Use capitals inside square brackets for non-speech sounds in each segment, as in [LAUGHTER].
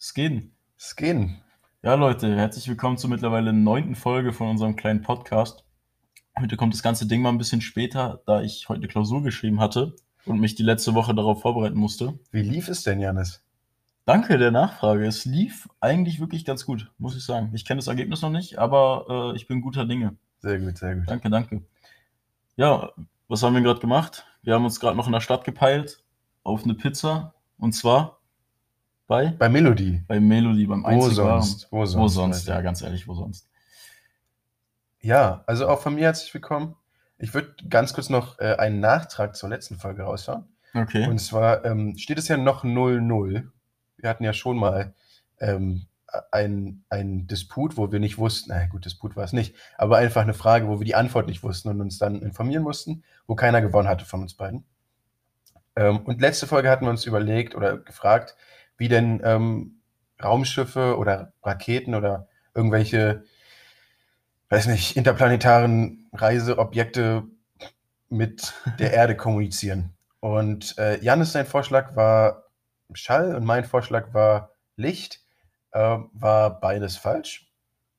Skin. Skin. Ja, Leute, herzlich willkommen zur mittlerweile neunten Folge von unserem kleinen Podcast. Heute kommt das ganze Ding mal ein bisschen später, da ich heute eine Klausur geschrieben hatte und mich die letzte Woche darauf vorbereiten musste. Wie lief es denn, Janis? Danke der Nachfrage. Es lief eigentlich wirklich ganz gut, muss ich sagen. Ich kenne das Ergebnis noch nicht, aber äh, ich bin guter Dinge. Sehr gut, sehr gut. Danke, danke. Ja, was haben wir gerade gemacht? Wir haben uns gerade noch in der Stadt gepeilt auf eine Pizza und zwar bei, Bei Melody. bei Melody, beim Wo einzig wahren. sonst? Wo sonst? Wo sonst? Ja, ganz ehrlich, wo sonst? Ja, also auch von mir herzlich willkommen. Ich würde ganz kurz noch äh, einen Nachtrag zur letzten Folge raushauen. Okay. Und zwar ähm, steht es ja noch 0-0. Wir hatten ja schon mal ähm, ein, ein Disput, wo wir nicht wussten, na gut, Disput war es nicht, aber einfach eine Frage, wo wir die Antwort nicht wussten und uns dann informieren mussten, wo keiner gewonnen hatte von uns beiden. Ähm, und letzte Folge hatten wir uns überlegt oder gefragt, wie denn ähm, Raumschiffe oder Raketen oder irgendwelche, weiß nicht, interplanetaren Reiseobjekte mit der Erde kommunizieren. Und äh, Janis, sein Vorschlag war Schall und mein Vorschlag war Licht. Äh, war beides falsch.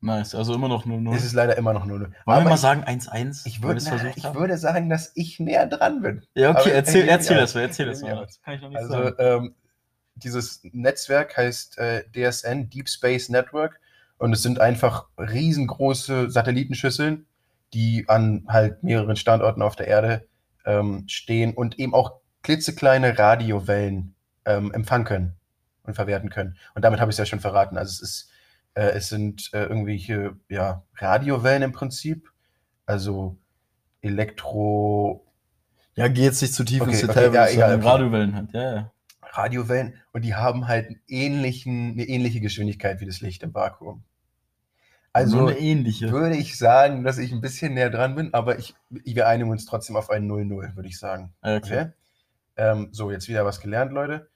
Nice. Also immer noch 0-0. Es ist leider immer noch 0 Wollen Aber wir mal ich- sagen 1-1? Ich, es na, ich würde sagen, dass ich näher dran bin. Ja, okay, aber- erzähl, erzähl das mal, erzähl das Ja. mal. Das kann ich noch nicht Also sagen. ähm, dieses Netzwerk heißt äh, DSN, Deep Space Network. Und es sind einfach riesengroße Satellitenschüsseln, die an halt mehreren Standorten auf der Erde ähm, stehen und eben auch klitzekleine Radiowellen ähm, empfangen können und verwerten können. Und damit habe ich es ja schon verraten. Also es ist, äh, es sind äh, irgendwelche ja, Radiowellen im Prinzip, also Elektro, Ja, geh jetzt nicht zu tief Okay, ins okay, Detail, ja, weil es egal, dann okay. Radiowellen hat. Ja, ja. Radiowellen und die haben halt einen ähnlichen, eine ähnliche Geschwindigkeit wie das Licht im Vakuum. Also Nur eine ähnliche. würde ich sagen, dass ich ein bisschen näher dran bin, aber ich, wir einigen uns trotzdem auf ein 0-0, würde ich sagen. Okay. Okay? Ähm, so, jetzt wieder was gelernt, Leute.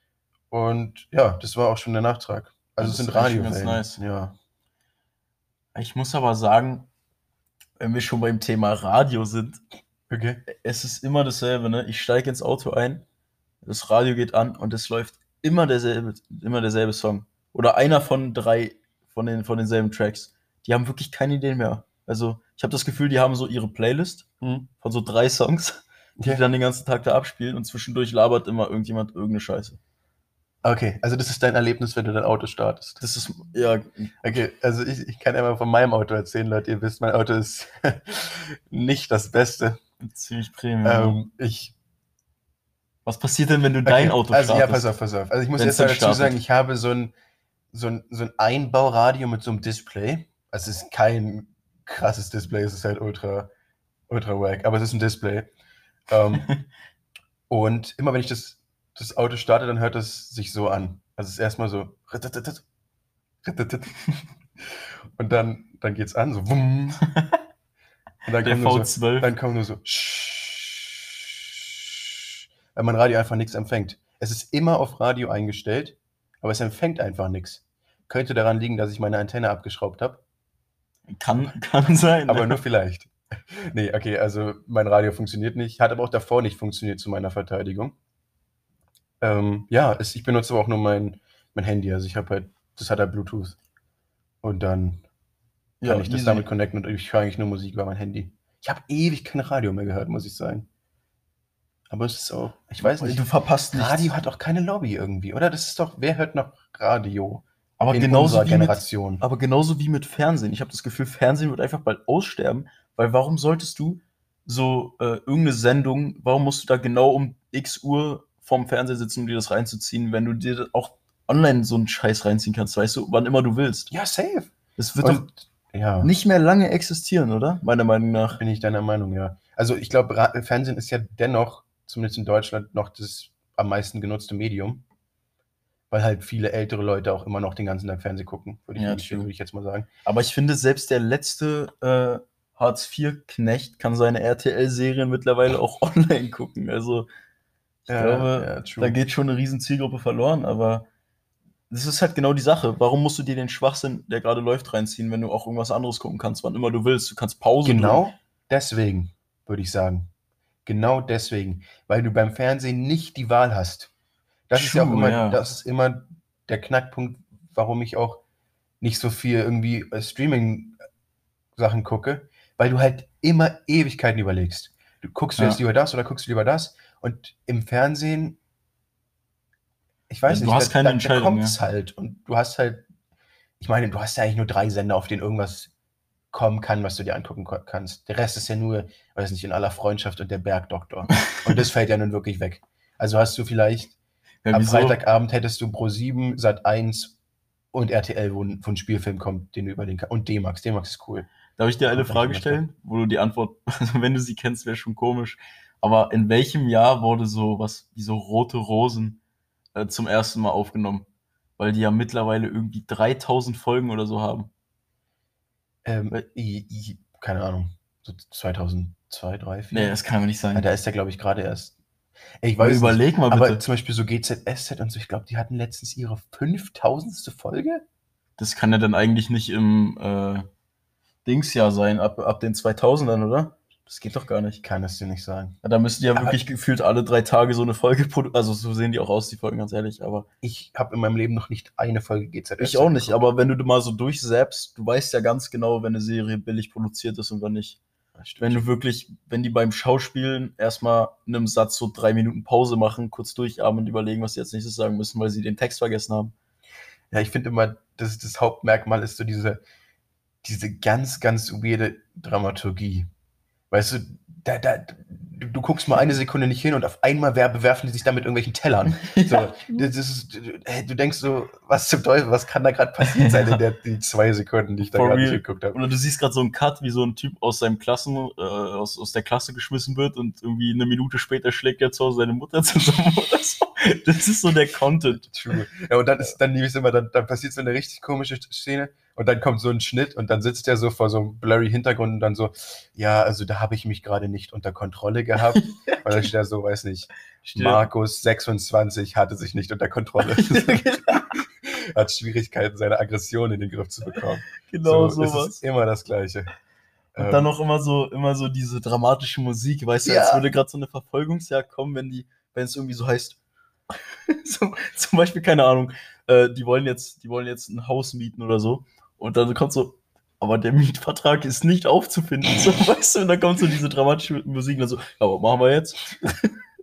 Und ja, das war auch schon der Nachtrag. Also Das es sind Radiowellen. nice. Ja. Ich muss aber sagen, wenn wir schon beim Thema Radio sind, Okay. es ist immer dasselbe, ne? Ich steige ins Auto ein, das Radio geht an und es läuft immer derselbe, immer derselbe Song. Oder einer von drei von, den, von denselben Tracks. Die haben wirklich keine Ideen mehr. Also, ich habe das Gefühl, die haben so ihre Playlist von so drei Songs, die Ja. dann den ganzen Tag da abspielen und zwischendurch labert immer irgendjemand irgendeine Scheiße. Okay, also das ist dein Erlebnis, wenn du dein Auto startest. Das ist, ja, Okay, also ich, ich kann einmal von meinem Auto erzählen, Leute. Ihr wisst, mein Auto ist [LAUGHS] nicht das Beste. ziemlich Premium. Ähm, ich Was passiert denn, wenn du dein Okay, Auto also, startest? Ja, pass auf, pass auf. Also ich muss Wenn's jetzt dazu sagen, ich habe so ein, so, ein, so ein Einbauradio mit so einem Display. Also es ist kein krasses Display, es ist halt ultra, ultra wack, aber es ist ein Display. Ähm, [LAUGHS] und immer wenn ich das, das Auto starte, dann hört es sich so an. Also es ist erstmal so [LAUGHS] und dann, dann geht es an, so wumm. [LAUGHS] Und dann kommt nur so, V12. dann kommt nur so weil mein Radio einfach nichts empfängt. Es ist immer auf Radio eingestellt, aber es empfängt einfach nichts. Könnte daran liegen, dass ich meine Antenne abgeschraubt habe, kann, kann sein. aber nur vielleicht. [LAUGHS] Nee, okay, also mein Radio funktioniert nicht, hat aber auch davor nicht funktioniert zu meiner Verteidigung. Ähm, ja, es, ich benutze aber auch nur mein, mein Handy, also ich habe halt, das hat halt Bluetooth. Und dann kann ja, ich das easy. damit connecten und ich höre eigentlich nur Musik über mein Handy. Ich habe ewig kein Radio mehr gehört, muss ich sagen. Aber es ist auch, ich weiß nicht. Du verpasst nichts. Radio hat auch keine Lobby irgendwie, oder? Das ist doch, wer hört noch Radio aber in genauso wie mit, Generation? aber genauso wie mit Fernsehen. Ich habe das Gefühl, Fernsehen wird einfach bald aussterben, weil warum solltest du so äh, irgendeine Sendung, warum musst du da genau um x Uhr vorm Fernseher sitzen, um dir das reinzuziehen, wenn du dir auch online so einen Scheiß reinziehen kannst, weißt du, wann immer du willst. Ja, safe. Das wird doch Und, ja, nicht mehr lange existieren, oder? Meiner Meinung nach. bin ich deiner Meinung, ja. Also ich glaube, Fernsehen ist ja dennoch, zumindest in Deutschland, noch das am meisten genutzte Medium. Weil halt viele ältere Leute auch immer noch den ganzen Tag Fernsehen gucken, würde ich, Ja, würde ich, true. würde ich jetzt mal sagen. Aber ich finde, selbst der letzte äh, Hartz-IV-Knecht kann seine RTL-Serien mittlerweile auch [LAUGHS] online gucken. Also, ich Ja, glaube, ja, da geht schon eine riesen Zielgruppe verloren, aber das ist halt genau die Sache. Warum musst du dir den Schwachsinn, der gerade läuft, reinziehen, wenn du auch irgendwas anderes gucken kannst, wann immer du willst? Du kannst Pause Genau deswegen, würde ich sagen. Genau deswegen. Weil du beim Fernsehen nicht die Wahl hast. Das ist ja auch True, immer, ja. das ist immer der Knackpunkt, warum ich auch nicht so viel irgendwie äh, Streaming-Sachen gucke, weil du halt immer Ewigkeiten überlegst. Du guckst du Ja. jetzt lieber das oder guckst du lieber das? Und im Fernsehen, ich weiß du nicht, hast keine Entscheidung, kommt's halt. Und du hast halt, ich meine, du hast ja eigentlich nur drei Sender, auf denen irgendwas kommen kann, was du dir angucken kannst. Der Rest ist ja nur, weiß nicht, in aller Freundschaft und der Bergdoktor. [LAUGHS] und das fällt ja nun wirklich weg. Also hast du vielleicht Ja, am? Freitagabend hättest du Pro 7, Sat 1 und RTL, wo, ein- wo ein Spielfilm kommt, den du über den kannst. Und D-Max. D-Max ist cool. Darf ich dir eine Frage stellen, wo du die Antwort, [LAUGHS] also wenn du sie kennst, wäre schon komisch. Aber in welchem Jahr wurde so was wie so Rote Rosen äh, zum ersten Mal aufgenommen? Weil die ja mittlerweile irgendwie 3000 Folgen oder so haben. Ähm, Weil- i, i, keine Ahnung. So 2002, 3, 4. Nee, das kann aber nicht sein. ja, da ist der, glaube ich, gerade erst. Ich weiß nicht. überleg mal bitte. Aber zum Beispiel so GZSZ und so, ich glaube, die hatten letztens ihre 5000. Folge. Das kann ja dann eigentlich nicht im äh, Dingsjahr sein, ab, ab den 2000ern, oder? Das geht doch gar nicht. Ich kann es dir nicht sagen. Ja, da müssten die ja Aber- wirklich gefühlt alle drei Tage so eine Folge produzieren. Also so sehen die auch aus, die Folgen, ganz ehrlich. Aber Ich habe in meinem Leben noch nicht eine Folge GZSZ. ich auch nicht. geguckt. Aber wenn du mal so durchsäppst, du weißt ja ganz genau, wenn eine Serie billig produziert ist und wann nicht. Wenn du wirklich, wenn die beim Schauspielen erstmal in einem Satz so drei Minuten Pause machen, kurz durchatmen und überlegen, was sie jetzt nächstes sagen müssen, weil sie den Text vergessen haben. Ja, ich finde immer, das, das Hauptmerkmal ist so diese, diese ganz, ganz weirde Dramaturgie. Weißt du, da, da, du, du guckst mal eine Sekunde nicht hin und auf einmal wer, bewerfen die sich da mit irgendwelchen Tellern. [LAUGHS] So, das ist, du, denkst so, was zum Teufel, was kann da gerade passiert sein in der, [LAUGHS] die zwei Sekunden, die ich da gerade nicht geguckt habe. Oder du siehst gerade so einen Cut, wie so ein Typ aus seinem Klassen, äh, aus, aus der Klasse geschmissen wird und irgendwie eine Minute später schlägt er zu Hause seine Mutter zusammen [LAUGHS] oder so. Das ist so der Content. True. Ja, und dann ist dann liebe ich immer, dann, dann passiert so eine richtig komische Szene und dann kommt so ein Schnitt und dann sitzt er so vor so einem blurry Hintergrund und dann so, ja, also da habe ich mich gerade nicht unter Kontrolle gehabt. Und dann steht er so, weiß nicht, Markus 26 hatte sich nicht unter Kontrolle. [LAUGHS] [LAUGHS] Hat Schwierigkeiten, seine Aggression in den Griff zu bekommen. genau so, sowas. Ist immer das Gleiche. Und Ähm, dann noch immer so, immer so diese dramatische Musik, weißt du, als Ja. würde gerade so eine Verfolgungsjagd kommen, wenn die, wenn es irgendwie so heißt, [LAUGHS] so, zum Beispiel, keine Ahnung, äh, die wollen jetzt, die wollen jetzt ein Haus mieten oder so. Und dann kommt so, aber der Mietvertrag ist nicht aufzufinden. So, [LAUGHS] weißt du, und dann kommt so diese dramatische Musik und dann so, ja, was machen wir jetzt?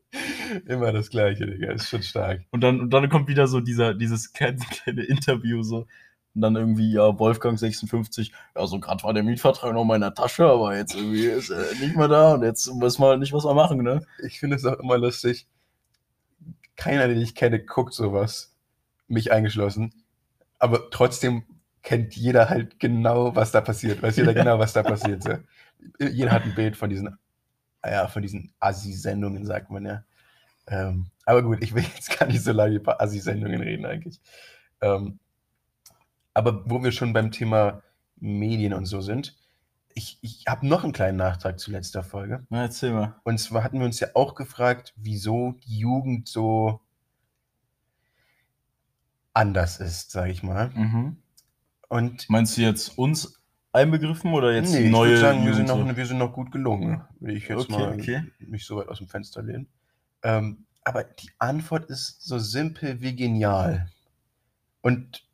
[LAUGHS] immer das Gleiche, Digga. Ist schon stark. Und dann, und dann kommt wieder so dieser, dieses kleine, kleine Interview so. Und dann irgendwie, ja, Wolfgang 56, ja, so gerade war der Mietvertrag noch in meiner Tasche, aber jetzt irgendwie ist er nicht mehr da und jetzt wissen wir halt nicht, was wir machen, ne? Ich finde es auch immer lustig. Keiner, den ich kenne, guckt sowas. Mich eingeschlossen. Aber trotzdem kennt jeder halt genau, was da passiert. Weiß jeder genau, was da passiert. So. Jeder hat ein Bild von diesen, ja, von diesen Assi-Sendungen, sagt man ja. Ähm, aber gut, ich will jetzt gar nicht so lange über Assi-Sendungen reden eigentlich. Ähm, aber wo wir schon beim Thema Medien und so sind, ich, ich habe noch einen kleinen Nachtrag zu letzter Folge. Na, erzähl mal. Und zwar hatten wir uns ja auch gefragt, wieso die Jugend so anders ist, sage ich mal. Mhm. Und Meinst du jetzt uns einbegriffen oder jetzt nee, ich neue würde sagen, wir sind, noch, wir sind noch gut gelungen. Will ich jetzt Okay, mal okay. mich so weit aus dem Fenster lehnen. Ähm, aber die Antwort ist so simpel wie genial. Und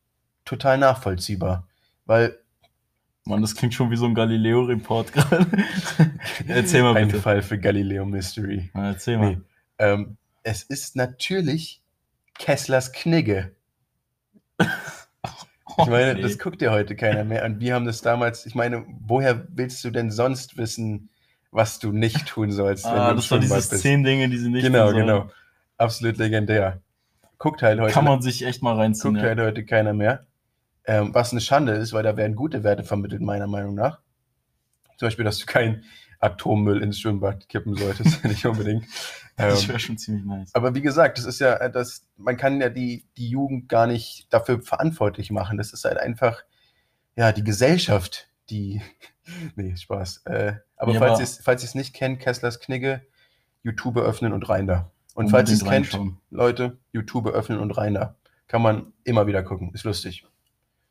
total nachvollziehbar. Weil Mann, das klingt schon wie so ein Galileo-Report [LAUGHS] gerade. erzähl mal ein bitte. Fall für Galileo Mystery. Na, erzähl mal. Nee. Ähm, es ist natürlich Kesslers Knigge. [LAUGHS] Ich meine, Oh, nee. das guckt ja heute keiner mehr. Und wir haben das damals, ich meine, woher willst du denn sonst wissen, was du nicht tun sollst, ah, das war Schwimmbad diese zehn Dinge, die sie nicht Genau, tun sollen. genau. Absolut legendär. Guckt halt heute, Kann man sich echt mal reinziehen. guckt Ja. halt heute keiner mehr. Ähm, was eine Schande ist, weil da werden gute Werte vermittelt, meiner Meinung nach. Zum Beispiel, dass du keinen Atommüll ins Schwimmbad kippen solltest, [LAUGHS] nicht unbedingt. Das Ähm, wäre schon ziemlich nice. aber wie gesagt, das ist ja, äh, das, man kann ja die, die Jugend gar nicht dafür verantwortlich machen. Das ist halt einfach, ja, die Gesellschaft, die. [LAUGHS] nee, Spaß. Äh, aber Ja, falls ihr es falls ihr's nicht kennt, Kesslers Knigge, YouTube öffnen und rein da. Und falls ihr es kennt, reinschauen. Leute, YouTube öffnen und rein da. Kann man immer wieder gucken. Ist lustig.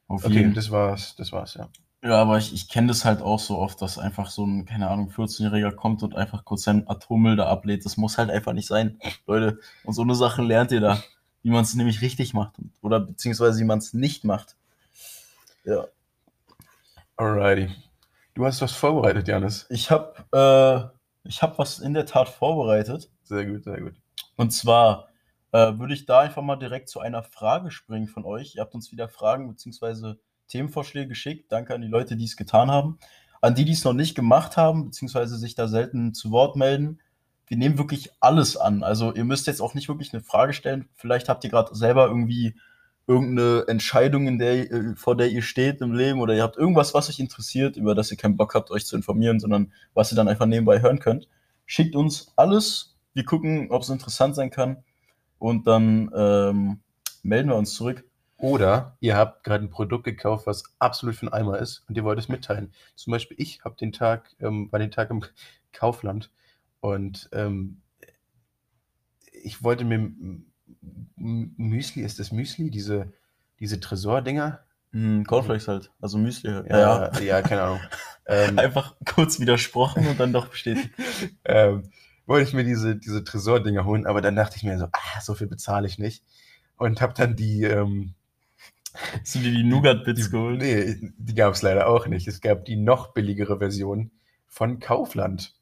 Auf Okay, jeden. das war's. Das war's, ja. Ja, aber ich, ich kenne das halt auch so oft, dass einfach so ein, keine Ahnung, 14-Jähriger kommt und einfach kurz seinen Atommüll da ablädt. Das muss halt einfach nicht sein, Leute. Und so eine Sachen lernt ihr da. wie man es nämlich richtig macht oder beziehungsweise wie man es nicht macht. Ja. Alrighty. Du hast was vorbereitet, Janis. Ich habe äh, ich hab was in der Tat vorbereitet. Sehr gut, sehr gut. Und zwar äh, würde ich da einfach mal direkt zu einer Frage springen von euch. Ihr habt uns wieder Fragen bzw. Themenvorschläge geschickt. Danke an die Leute, die es getan haben. An die, die es noch nicht gemacht haben, beziehungsweise sich da selten zu Wort melden. Wir nehmen wirklich alles an. Also ihr müsst jetzt auch nicht wirklich eine Frage stellen. Vielleicht habt ihr gerade selber irgendwie irgendeine Entscheidung, in der, äh, vor der ihr steht im Leben oder ihr habt irgendwas, was euch interessiert, über das ihr keinen Bock habt, euch zu informieren, sondern was ihr dann einfach nebenbei hören könnt. Schickt uns alles. Wir gucken, ob es interessant sein kann und dann ähm, melden wir uns zurück. Oder ihr habt gerade ein Produkt gekauft, was absolut für ein Eimer ist und ihr wollt es mitteilen. Zum Beispiel ich habe den Tag, ähm, war den Tag im [LAUGHS] Kaufland und ähm, ich wollte mir Müsli, ist das Müsli, diese, diese Tresor-Dinger? Mm, Cornflakes halt, also Müsli. Ja, ja, ja keine Ahnung. [LAUGHS] ähm, Einfach kurz widersprochen und dann doch bestätigt. [LAUGHS] ähm, wollte ich mir diese, diese Tresor-Dinger holen, aber dann dachte ich mir so, ah, so viel bezahle ich nicht. Und habe dann die. Ähm, [LAUGHS] Hast du dir die Nougat-Bits geholt? Nee, die gab es leider auch nicht. Es gab die noch billigere Version von Kaufland.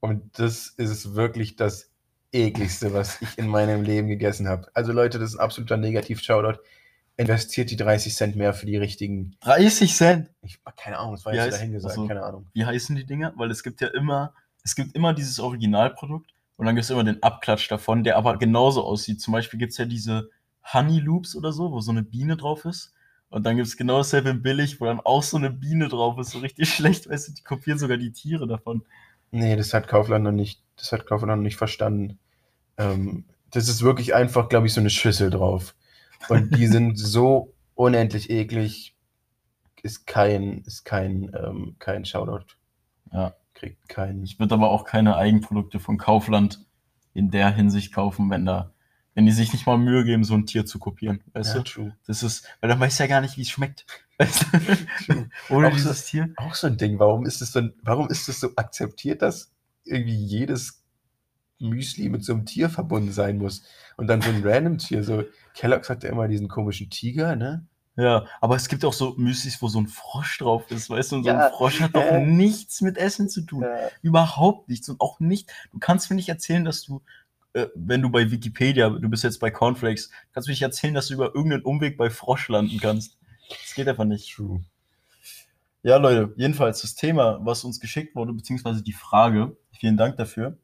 Und das ist wirklich das ekligste, was ich in meinem Leben gegessen habe. Also Leute, das ist ein absoluter Negativ-Shoutout. Investiert die 30 Cent mehr für die richtigen. 30 Cent? Ich, keine Ahnung, das war jetzt dahin gesagt, also, keine Ahnung. Wie heißen die Dinger? Weil es gibt ja immer es gibt immer dieses Originalprodukt und dann gibt es immer den Abklatsch davon, der aber genauso aussieht. Zum Beispiel gibt es ja diese Honey Loops oder so, wo so eine Biene drauf ist. Und dann gibt es genau dasselbe in billig, wo dann auch so eine Biene drauf ist, so richtig [LAUGHS] schlecht, weißt du, die kopieren sogar die Tiere davon. Nee, das hat Kaufland noch nicht, das hat Kaufland noch nicht verstanden. Ähm, das ist wirklich einfach, glaube ich, so eine Schüssel drauf. Und die [LAUGHS] sind so unendlich eklig, ist kein, ist kein, ähm, kein Shoutout. Ja kriegt keinen. Ich würde aber auch keine Eigenprodukte von Kaufland in der Hinsicht kaufen, wenn da, wenn die sich nicht mal Mühe geben, so ein Tier zu kopieren. Weißt ja, du? True. Das ist, weil dann weiß ja gar nicht, wie es schmeckt. [LAUGHS] Weißt du? [LAUGHS] Ohne auch dieses so, Tier. Auch so ein Ding. Warum ist es so, warum ist es so akzeptiert, dass irgendwie jedes Müsli mit so einem Tier verbunden sein muss? Und dann so ein random Tier, so Kellogg's hat ja immer diesen komischen Tiger, ne? Ja, aber es gibt auch so Müslis, wo so ein Frosch drauf ist, weißt du? Und so ja, ein Frosch hat doch [LAUGHS] äh, nichts mit Essen zu tun. Äh, Überhaupt nichts. Und auch nicht, du kannst mir nicht erzählen, dass du, wenn du bei Wikipedia, du bist jetzt bei Cornflakes, kannst du mir nicht erzählen, dass du über irgendeinen Umweg bei Frosch landen kannst. Das geht einfach nicht. True. Ja, Leute, jedenfalls das Thema, was uns geschickt wurde, beziehungsweise die Frage, vielen Dank dafür,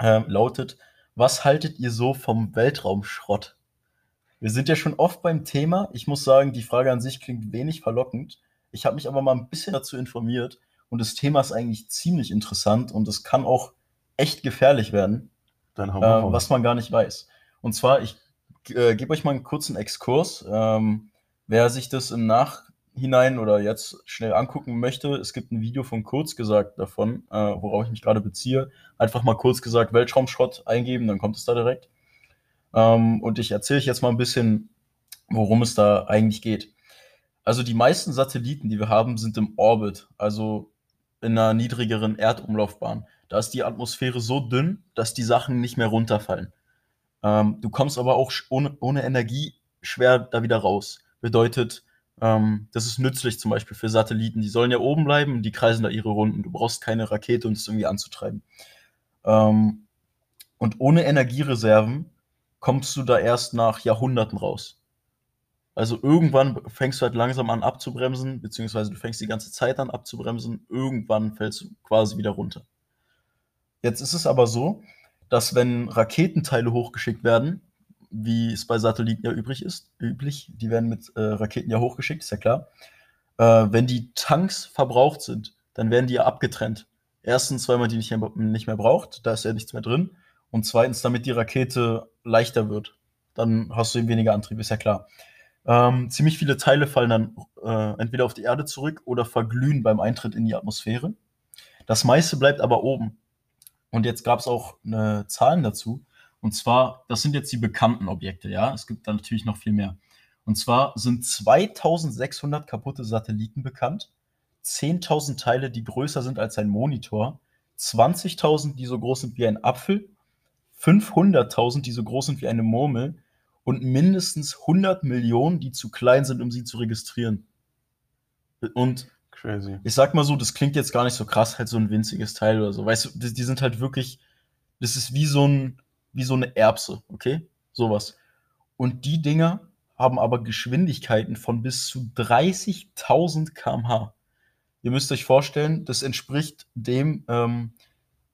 ähm, lautet, was haltet ihr so vom Weltraumschrott? Wir sind ja schon oft beim Thema. Ich muss sagen, die Frage an sich klingt wenig verlockend. Ich habe mich aber mal ein bisschen dazu informiert und das Thema ist eigentlich ziemlich interessant und es kann auch echt gefährlich werden, Dann wir äh, was man gar nicht weiß. Und zwar, ich äh, gebe euch mal einen kurzen Exkurs. Ähm, wer sich das im Nachhinein oder jetzt schnell angucken möchte, es gibt ein Video von Kurz gesagt davon, äh, worauf ich mich gerade beziehe. Einfach mal kurz gesagt Weltraumschrott eingeben, dann kommt es da direkt. Ähm, und ich erzähle euch jetzt mal ein bisschen, worum es da eigentlich geht. Also die meisten Satelliten, die wir haben, sind im Orbit, also in einer niedrigeren Erdumlaufbahn. Da ist die Atmosphäre so dünn, dass die Sachen nicht mehr runterfallen. Ähm, du kommst aber auch ohne, ohne Energie schwer da wieder raus. Bedeutet, ähm, das ist nützlich zum Beispiel für Satelliten. Die sollen ja oben bleiben und die kreisen da ihre Runden. Du brauchst keine Rakete, um das irgendwie anzutreiben. Ähm, und ohne Energiereserven kommst du da erst nach Jahrhunderten raus. Also irgendwann fängst du halt langsam an abzubremsen, beziehungsweise du fängst die ganze Zeit an abzubremsen, irgendwann fällst du quasi wieder runter. Jetzt ist es aber so, dass wenn Raketenteile hochgeschickt werden, wie es bei Satelliten ja übrig ist, üblich, die werden mit äh, Raketen ja hochgeschickt, ist ja klar. Äh, wenn die Tanks verbraucht sind, dann werden die ja abgetrennt. Erstens, weil man die nicht mehr, nicht mehr braucht, da ist ja nichts mehr drin. Und zweitens, damit die Rakete leichter wird. Dann hast du eben weniger Antrieb, ist ja klar. Ähm, ziemlich viele Teile fallen dann äh, entweder auf die Erde zurück oder verglühen beim Eintritt in die Atmosphäre. Das meiste bleibt aber oben. Und jetzt gab es auch eine Zahlen dazu. Und zwar, das sind jetzt die bekannten Objekte, ja. Es gibt da natürlich noch viel mehr. Und zwar sind 2600 kaputte Satelliten bekannt, 10.000 Teile, die größer sind als ein Monitor, 20.000, die so groß sind wie ein Apfel 500.000, die so groß sind wie eine Murmel und mindestens 100 Millionen, die zu klein sind, um sie zu registrieren. Und Crazy. ich sag mal so, das klingt jetzt gar nicht so krass, halt so ein winziges Teil oder so. Weißt du, die, die sind halt wirklich, das ist wie so ein, wie so eine Erbse, okay? Sowas. Und die Dinger haben aber Geschwindigkeiten von bis zu 30.000 km/h. Ihr müsst euch vorstellen, das entspricht dem, ähm,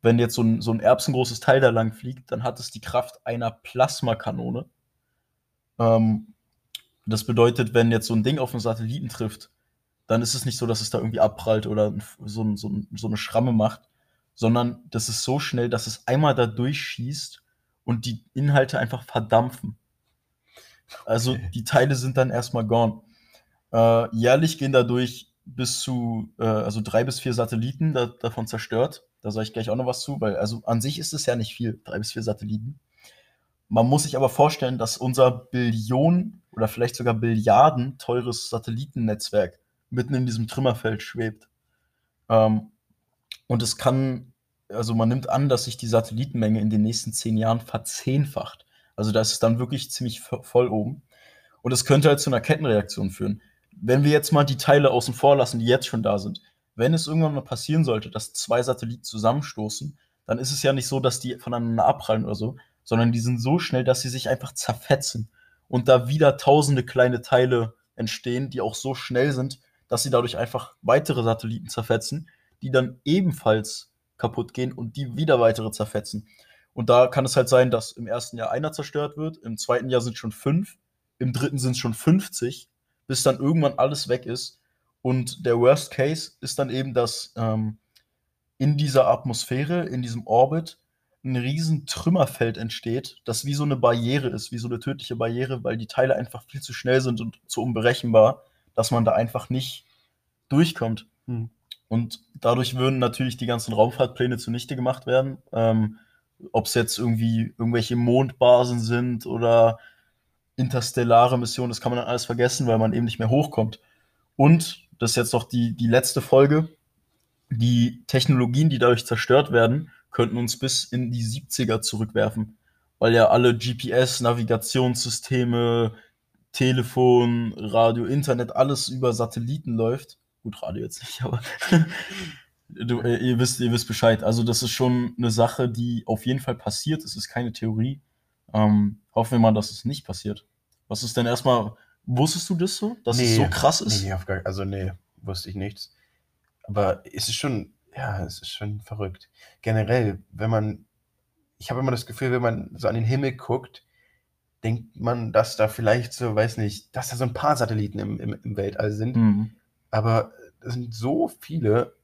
wenn jetzt so ein, so ein erbsengroßes Teil da lang fliegt, dann hat es die Kraft einer Plasmakanone. Ähm, das bedeutet, wenn jetzt so ein Ding auf einen Satelliten trifft, dann ist es nicht so, dass es da irgendwie abprallt oder so, so, so eine Schramme macht, sondern das ist so schnell, dass es einmal da durchschießt und die Inhalte einfach verdampfen. Also Okay. die Teile sind dann erstmal gone. Äh, jährlich gehen dadurch bis zu, äh, also drei bis vier Satelliten da, davon zerstört. Da sage ich gleich auch noch was zu, weil also an sich ist es ja nicht viel, drei bis vier Satelliten. Man muss sich aber vorstellen, dass unser Billionen oder vielleicht sogar Billiarden teures Satellitennetzwerk mitten in diesem Trümmerfeld schwebt. Ähm, und es kann, also man nimmt an, dass sich die Satellitenmenge in den nächsten zehn Jahren verzehnfacht. Also da ist es dann wirklich ziemlich vo- voll oben. Und es könnte halt zu einer Kettenreaktion führen. Wenn wir jetzt mal die Teile außen vor lassen, die jetzt schon da sind, wenn es irgendwann mal passieren sollte, dass zwei Satelliten zusammenstoßen, dann ist es ja nicht so, dass die voneinander abprallen oder so, sondern die sind so schnell, dass sie sich einfach zerfetzen und da wieder tausende kleine Teile entstehen, die auch so schnell sind, dass sie dadurch einfach weitere Satelliten zerfetzen, die dann ebenfalls kaputt gehen und die wieder weitere zerfetzen. Und da kann es halt sein, dass im ersten Jahr einer zerstört wird, im zweiten Jahr sind schon fünf, im dritten sind es schon 50, bis dann irgendwann alles weg ist. Und der Worst Case ist dann eben, dass ähm, in dieser Atmosphäre, in diesem Orbit, ein riesen Trümmerfeld entsteht, das wie so eine Barriere ist, wie so eine tödliche Barriere, weil die Teile einfach viel zu schnell sind und zu unberechenbar, dass man da einfach nicht durchkommt. Hm. Und dadurch würden natürlich die ganzen Raumfahrtpläne zunichte gemacht werden. Ähm, Ob es jetzt irgendwie irgendwelche Mondbasen sind oder interstellare Missionen, das kann man dann alles vergessen, weil man eben nicht mehr hochkommt. Und das ist jetzt noch die, die letzte Folge. Die Technologien, die dadurch zerstört werden, könnten uns bis in die 70er zurückwerfen. Weil ja alle GPS, Navigationssysteme, Telefon, Radio, Internet, alles über Satelliten läuft. Gut, Radio jetzt nicht, aber [LAUGHS] du, äh, ihr, wisst, ihr wisst Bescheid. Also, das ist schon eine Sache, die auf jeden Fall passiert. Es ist keine Theorie. Ähm, hoffen wir mal, dass es nicht passiert. Was ist denn erstmal, wusstest du das so, dass es so krass ist? Nee, nee, auf gar, also nee, wusste ich nichts. Aber es ist schon, ja, es ist schon verrückt. Generell, wenn man, ich habe immer das Gefühl, wenn man so an den Himmel guckt, denkt man, dass da vielleicht so, weiß nicht, dass da so ein paar Satelliten im, im, im Weltall sind. Mhm. Aber es sind so viele,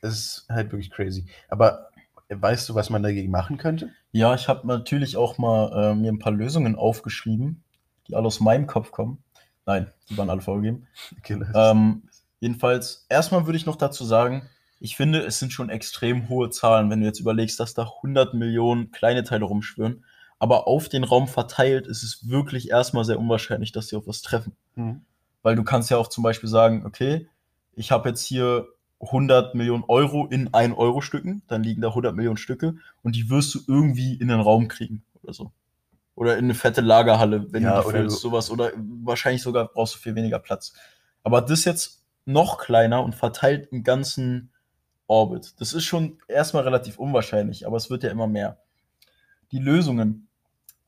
es ist halt wirklich crazy. Aber weißt du, was man dagegen machen könnte? Ja, ich habe natürlich auch mal äh, mir ein paar Lösungen aufgeschrieben, die alle aus meinem Kopf kommen. Nein, die waren alle vorgegeben. Okay, Ähm, jedenfalls, erstmal würde ich noch dazu sagen, ich finde, es sind schon extrem hohe Zahlen, wenn du jetzt überlegst, dass da 100 Millionen kleine Teile rumschwirren. Aber auf den Raum verteilt ist es wirklich erstmal sehr unwahrscheinlich, dass sie auf was treffen. Hm. Weil du kannst ja auch zum Beispiel sagen, okay, ich habe jetzt hier 100 Millionen Euro in 1-Euro-Stücken, dann liegen da 100 Millionen Stücke und die wirst du irgendwie in den Raum kriegen oder so. Oder in eine fette Lagerhalle, wenn Ja, du die oder füllst, du- sowas. Oder wahrscheinlich sogar brauchst du viel weniger Platz. Aber das jetzt noch kleiner und verteilt im ganzen Orbit. Das ist schon erstmal relativ unwahrscheinlich, aber es wird ja immer mehr. Die Lösungen.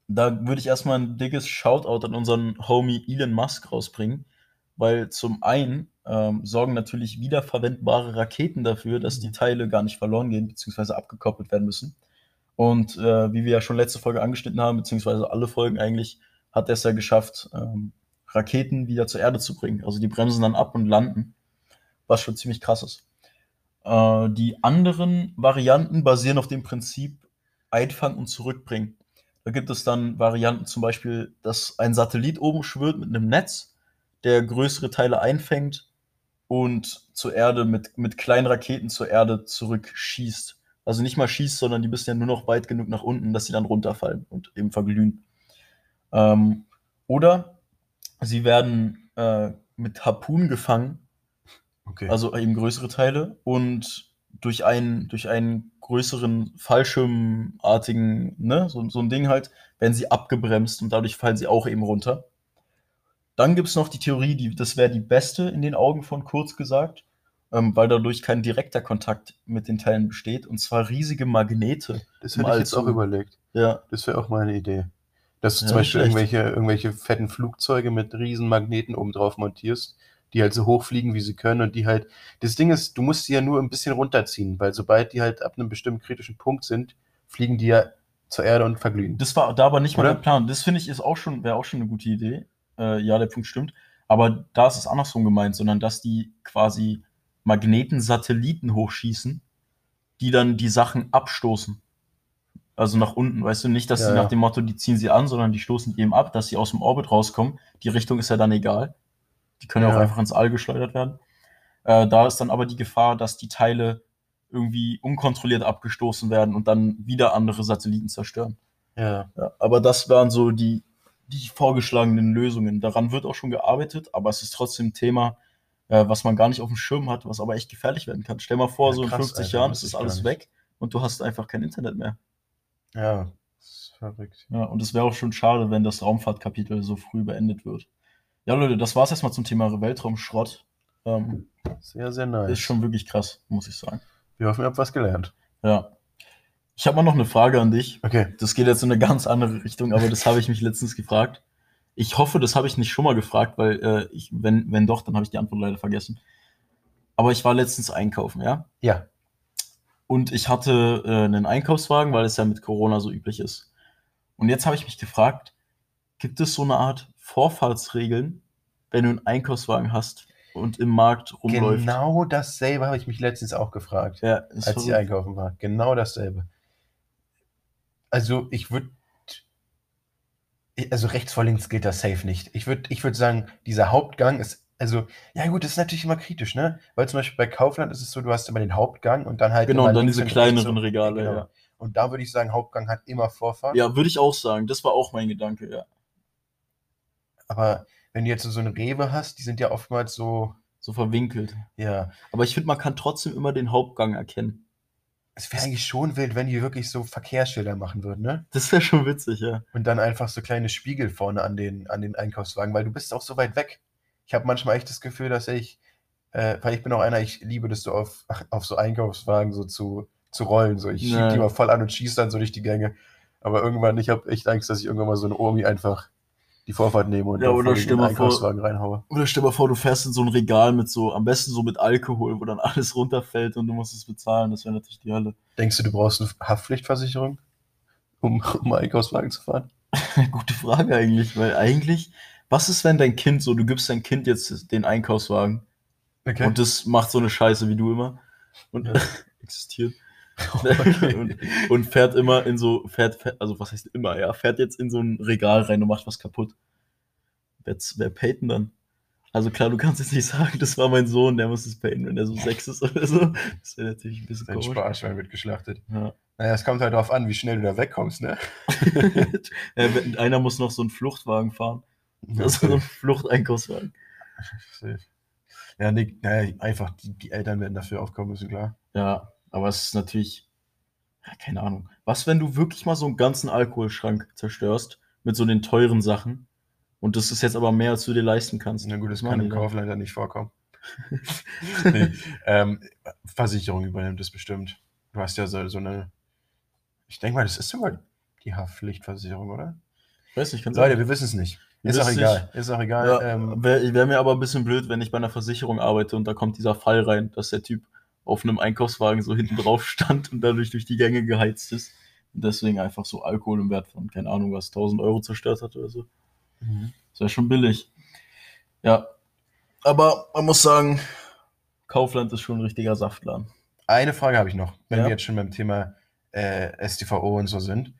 Da würde ich erstmal ein dickes Shoutout an unseren Homie Elon Musk rausbringen, weil zum einen ähm, sorgen natürlich wiederverwendbare Raketen dafür, dass die Teile gar nicht verloren gehen, beziehungsweise abgekoppelt werden müssen. Und äh, wie wir ja schon letzte Folge angeschnitten haben, beziehungsweise alle Folgen eigentlich, hat er es ja geschafft, ähm, Raketen wieder zur Erde zu bringen. Also die bremsen dann ab und landen, was schon ziemlich krass ist. Äh, die anderen Varianten basieren auf dem Prinzip Einfangen und Zurückbringen. Da gibt es dann Varianten zum Beispiel, dass ein Satellit oben schwirrt mit einem Netz, der größere Teile einfängt und zur Erde mit, mit kleinen Raketen zur Erde zurückschießt. Also nicht mal schießt, sondern die bist ja nur noch weit genug nach unten, dass sie dann runterfallen und eben verglühen. Ähm, oder sie werden äh, mit Harpunen gefangen Okay. also eben größere Teile und durch einen, durch einen größeren Fallschirmartigen, ne, so, so ein Ding halt, werden sie abgebremst und dadurch fallen sie auch eben runter. Dann gibt es noch die Theorie, die, das wäre die beste in den Augen von Kurz gesagt, ähm, weil dadurch kein direkter Kontakt mit den Teilen besteht, und zwar riesige Magnete. Das hätte ich jetzt auch überlegt. Ja, Das wäre auch meine Idee. Dass du Ja, zum Beispiel schlecht. irgendwelche, irgendwelche fetten Flugzeuge mit riesen Magneten oben drauf montierst, die halt so hoch fliegen, wie sie können und die halt. Das Ding ist, du musst sie ja nur ein bisschen runterziehen, weil sobald die halt ab einem bestimmten kritischen Punkt sind, fliegen die ja zur Erde und verglühen. Das war da aber nicht mal der Plan. Das finde ich ist auch schon, wäre auch schon eine gute Idee. Äh, ja, der Punkt stimmt. Aber da ist es andersrum gemeint, sondern dass die quasi Magnetensatelliten hochschießen, die dann die Sachen abstoßen. Also nach unten, weißt du, nicht, dass Ja, sie nach dem Motto, die ziehen sie an, sondern die stoßen die eben ab, dass sie aus dem Orbit rauskommen. Die Richtung ist ja dann egal. Die können ja auch einfach ins All geschleudert werden. Äh, da ist dann aber die Gefahr, dass die Teile irgendwie unkontrolliert abgestoßen werden und dann wieder andere Satelliten zerstören. Ja. Ja, aber das waren so die, die vorgeschlagenen Lösungen. Daran wird auch schon gearbeitet, aber es ist trotzdem ein Thema, äh, was man gar nicht auf dem Schirm hat, was aber echt gefährlich werden kann. Stell mal vor, Ja, so in krass, 50 Alter, Jahren ist ich alles weg und du hast einfach kein Internet mehr. Ja. Das ist verrückt. Ja, und es wäre auch schon schade, wenn das Raumfahrtkapitel so früh beendet wird. Ja, Leute, das war's erstmal zum Thema Weltraumschrott. Ähm, Sehr, sehr nice. Ist schon wirklich krass, muss ich sagen. Wir hoffen, ihr habt was gelernt. Ja. Ich habe mal noch eine Frage an dich. Okay. Das geht jetzt in eine ganz andere Richtung, aber das habe ich mich letztens gefragt. Ich hoffe, das habe ich nicht schon mal gefragt, weil äh, ich, wenn, wenn doch, dann habe ich die Antwort leider vergessen. Aber ich war letztens einkaufen, ja. Ja. Und ich hatte äh, einen Einkaufswagen, weil es ja mit Corona so üblich ist. Und jetzt habe ich mich gefragt, gibt es so eine Art Vorfahrtsregeln, wenn du einen Einkaufswagen hast und im Markt rumläuft? Genau dasselbe habe ich mich letztens auch gefragt. Ja, als ich verrückt. einkaufen war. Genau dasselbe. Also ich würde, also rechts vor links gilt das safe nicht. Ich würde ich würd sagen, dieser Hauptgang ist, also, ja gut, das ist natürlich immer kritisch, ne? Weil zum Beispiel bei Kaufland ist es so, du hast immer den Hauptgang und dann halt Genau, und dann diese und kleineren so- Regale, genau. ja. Und da würde ich sagen, Hauptgang hat immer Vorfahrt. Ja, würde ich auch sagen. Das war auch mein Gedanke, ja. Aber wenn du jetzt so eine Rewe hast, die sind ja oftmals so, So verwinkelt. ja, Aber ich finde, man kann trotzdem immer den Hauptgang erkennen. es wäre eigentlich schon wild, wenn die wirklich so Verkehrsschilder machen würden, ne? Das wäre schon witzig, ja. Und dann einfach so kleine Spiegel vorne an den, an den Einkaufswagen, weil du bist auch so weit weg. Ich habe manchmal echt das Gefühl, dass ich, äh, weil ich bin auch einer, ich liebe das so auf, [LAUGHS] auf so Einkaufswagen so zu, zu rollen. So. Ich schieb Ja. die mal voll an und schieße dann so durch die Gänge. Aber irgendwann, ich habe echt Angst, dass ich irgendwann mal so eine Omi einfach die Vorfahrt nehme und Ja, dann oder stell den mal vor- Einkaufswagen reinhaue. Oder stell dir mal vor, du fährst in so ein Regal mit so, am besten so mit Alkohol, wo dann alles runterfällt und du musst es bezahlen. Das wäre natürlich die Hölle. Denkst du, du brauchst eine Haftpflichtversicherung, um, um Einkaufswagen zu fahren? [LAUGHS] Gute Frage eigentlich, weil eigentlich, was ist, wenn dein Kind so, du gibst dein Kind jetzt den Einkaufswagen Okay. und das macht so eine Scheiße wie du immer und Ja. [LAUGHS] existiert [LAUGHS] [LAUGHS] Okay. und, und fährt immer in so, fährt, fährt, also was heißt immer, ja, fährt jetzt in so ein Regal rein und macht was kaputt. Wer, wer payt denn dann? Also klar, du kannst jetzt nicht sagen, das war mein Sohn, der muss es payen, wenn er so sechs ist oder so. Das wäre natürlich ein bisschen Dein komisch. Sparschwein wird geschlachtet. Ja. Naja, es kommt halt darauf an, wie schnell du da wegkommst, ne? [LAUGHS] ja, einer muss noch so einen Fluchtwagen fahren. Das ist so ein Fluchteinkaufswagen. Ja, nee, naja, einfach die, die Eltern werden dafür aufkommen müssen, klar. Ja, aber es ist natürlich, ja, keine Ahnung. Was, wenn du wirklich mal so einen ganzen Alkoholschrank zerstörst mit so den teuren Sachen und das ist jetzt aber mehr, als du dir leisten kannst? Na gut, das kann im dann? Kaufland ja nicht vorkommen. [LAUGHS] nee, ähm, Versicherung übernimmt es bestimmt. Du hast ja so, so eine. Ich denke mal, das ist sogar die Haftpflichtversicherung, oder? Ich weiß nicht, kann Leute, sein. wir wissen es nicht. Ist auch egal. Ist auch egal. Ja, ähm, Wäre wär mir aber ein bisschen blöd, wenn ich bei einer Versicherung arbeite und da kommt dieser Fall rein, dass der Typ auf einem Einkaufswagen so hinten drauf stand und dadurch durch die Gänge geheizt ist. Und deswegen einfach so Alkohol im Wert von, keine Ahnung, was, 1000 Euro zerstört hat oder so. mhm. Das wäre schon billig. Ja. Aber man muss sagen, Kaufland ist schon ein richtiger Saftladen. Eine Frage habe ich noch, wenn Ja. wir jetzt schon beim Thema äh, STVO und so sind.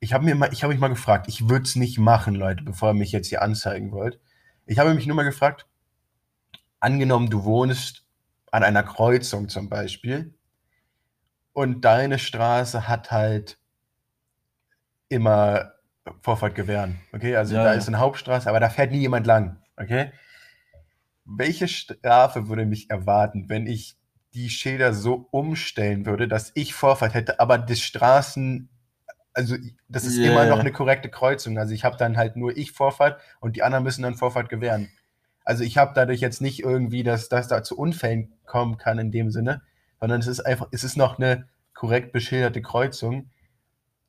Ich habe mir mal, ich habe mich mal gefragt, ich würde es nicht machen, Leute, bevor ihr mich jetzt hier anzeigen wollt. Ich habe mich nur mal gefragt, angenommen, du wohnst an einer Kreuzung zum Beispiel und deine Straße hat halt immer Vorfahrt gewähren. Okay, also Ja, da ja. ist eine Hauptstraße, aber da fährt nie jemand lang. Okay, welche Strafe würde mich erwarten, wenn ich die Schilder so umstellen würde, dass ich Vorfahrt hätte, aber das Straßen, also das ist Ja, immer noch eine korrekte Kreuzung. Also ich habe dann halt nur ich Vorfahrt und die anderen müssen dann Vorfahrt gewähren. Also ich habe dadurch jetzt nicht irgendwie, dass das da zu Unfällen kommen kann in dem Sinne, sondern es ist einfach, es ist noch eine korrekt beschilderte Kreuzung,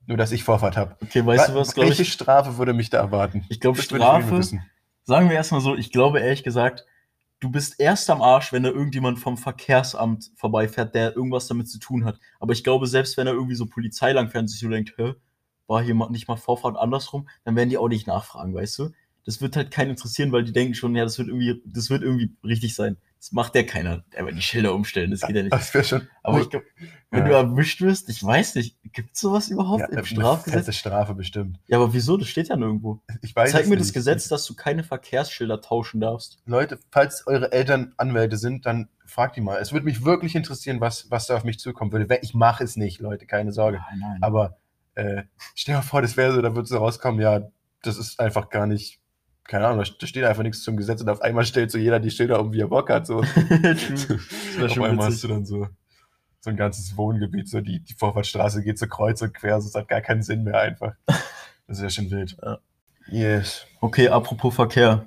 nur dass ich Vorfahrt habe. Okay, weißt du was, glaube Welche ich? Strafe würde mich da erwarten? Ich glaube, Strafe, sagen wir erstmal so, ich glaube ehrlich gesagt, du bist erst am Arsch, wenn da irgendjemand vom Verkehrsamt vorbeifährt, der irgendwas damit zu tun hat. Aber ich glaube, selbst wenn da irgendwie so Polizei langfährt und sich so denkt, hä, war hier nicht mal Vorfahrt andersrum, dann werden die auch nicht nachfragen, weißt du? Das wird halt keinen interessieren, weil die denken schon, ja, das wird irgendwie, das wird irgendwie richtig sein. Das macht ja keiner. Aber die Schilder umstellen, das geht ja nicht. Das wäre schon. Aber ich glaube, wenn Ja. du erwischt wirst, ich weiß nicht, gibt's sowas überhaupt ja, im Strafgesetz? fette Strafe bestimmt. Ja, aber wieso? Das steht ja nirgendwo. Ich weiß Zeig es mir das nicht. Gesetz, dass du keine Verkehrsschilder tauschen darfst. Leute, falls eure Eltern Anwälte sind, dann fragt die mal. Es würde mich wirklich interessieren, was, was da auf mich zukommen würde. Ich mache es nicht, Leute, keine Sorge. Nein, nein. Aber äh, stell dir mal vor, das wäre so, da würde so rauskommen, ja, das ist einfach gar nicht, keine Ahnung, da steht einfach nichts zum Gesetz und auf einmal stellt so jeder die Schilder um, wie er Bock hat. So. [LAUGHS] [LAUGHS] Auf schon einmal hast du dann so, so ein ganzes Wohngebiet, so die, die Vorfahrtsstraße geht so kreuz und quer, so es hat gar keinen Sinn mehr einfach. [LAUGHS] Das ist ja schon wild. Ja. Yes. Okay, apropos Verkehr.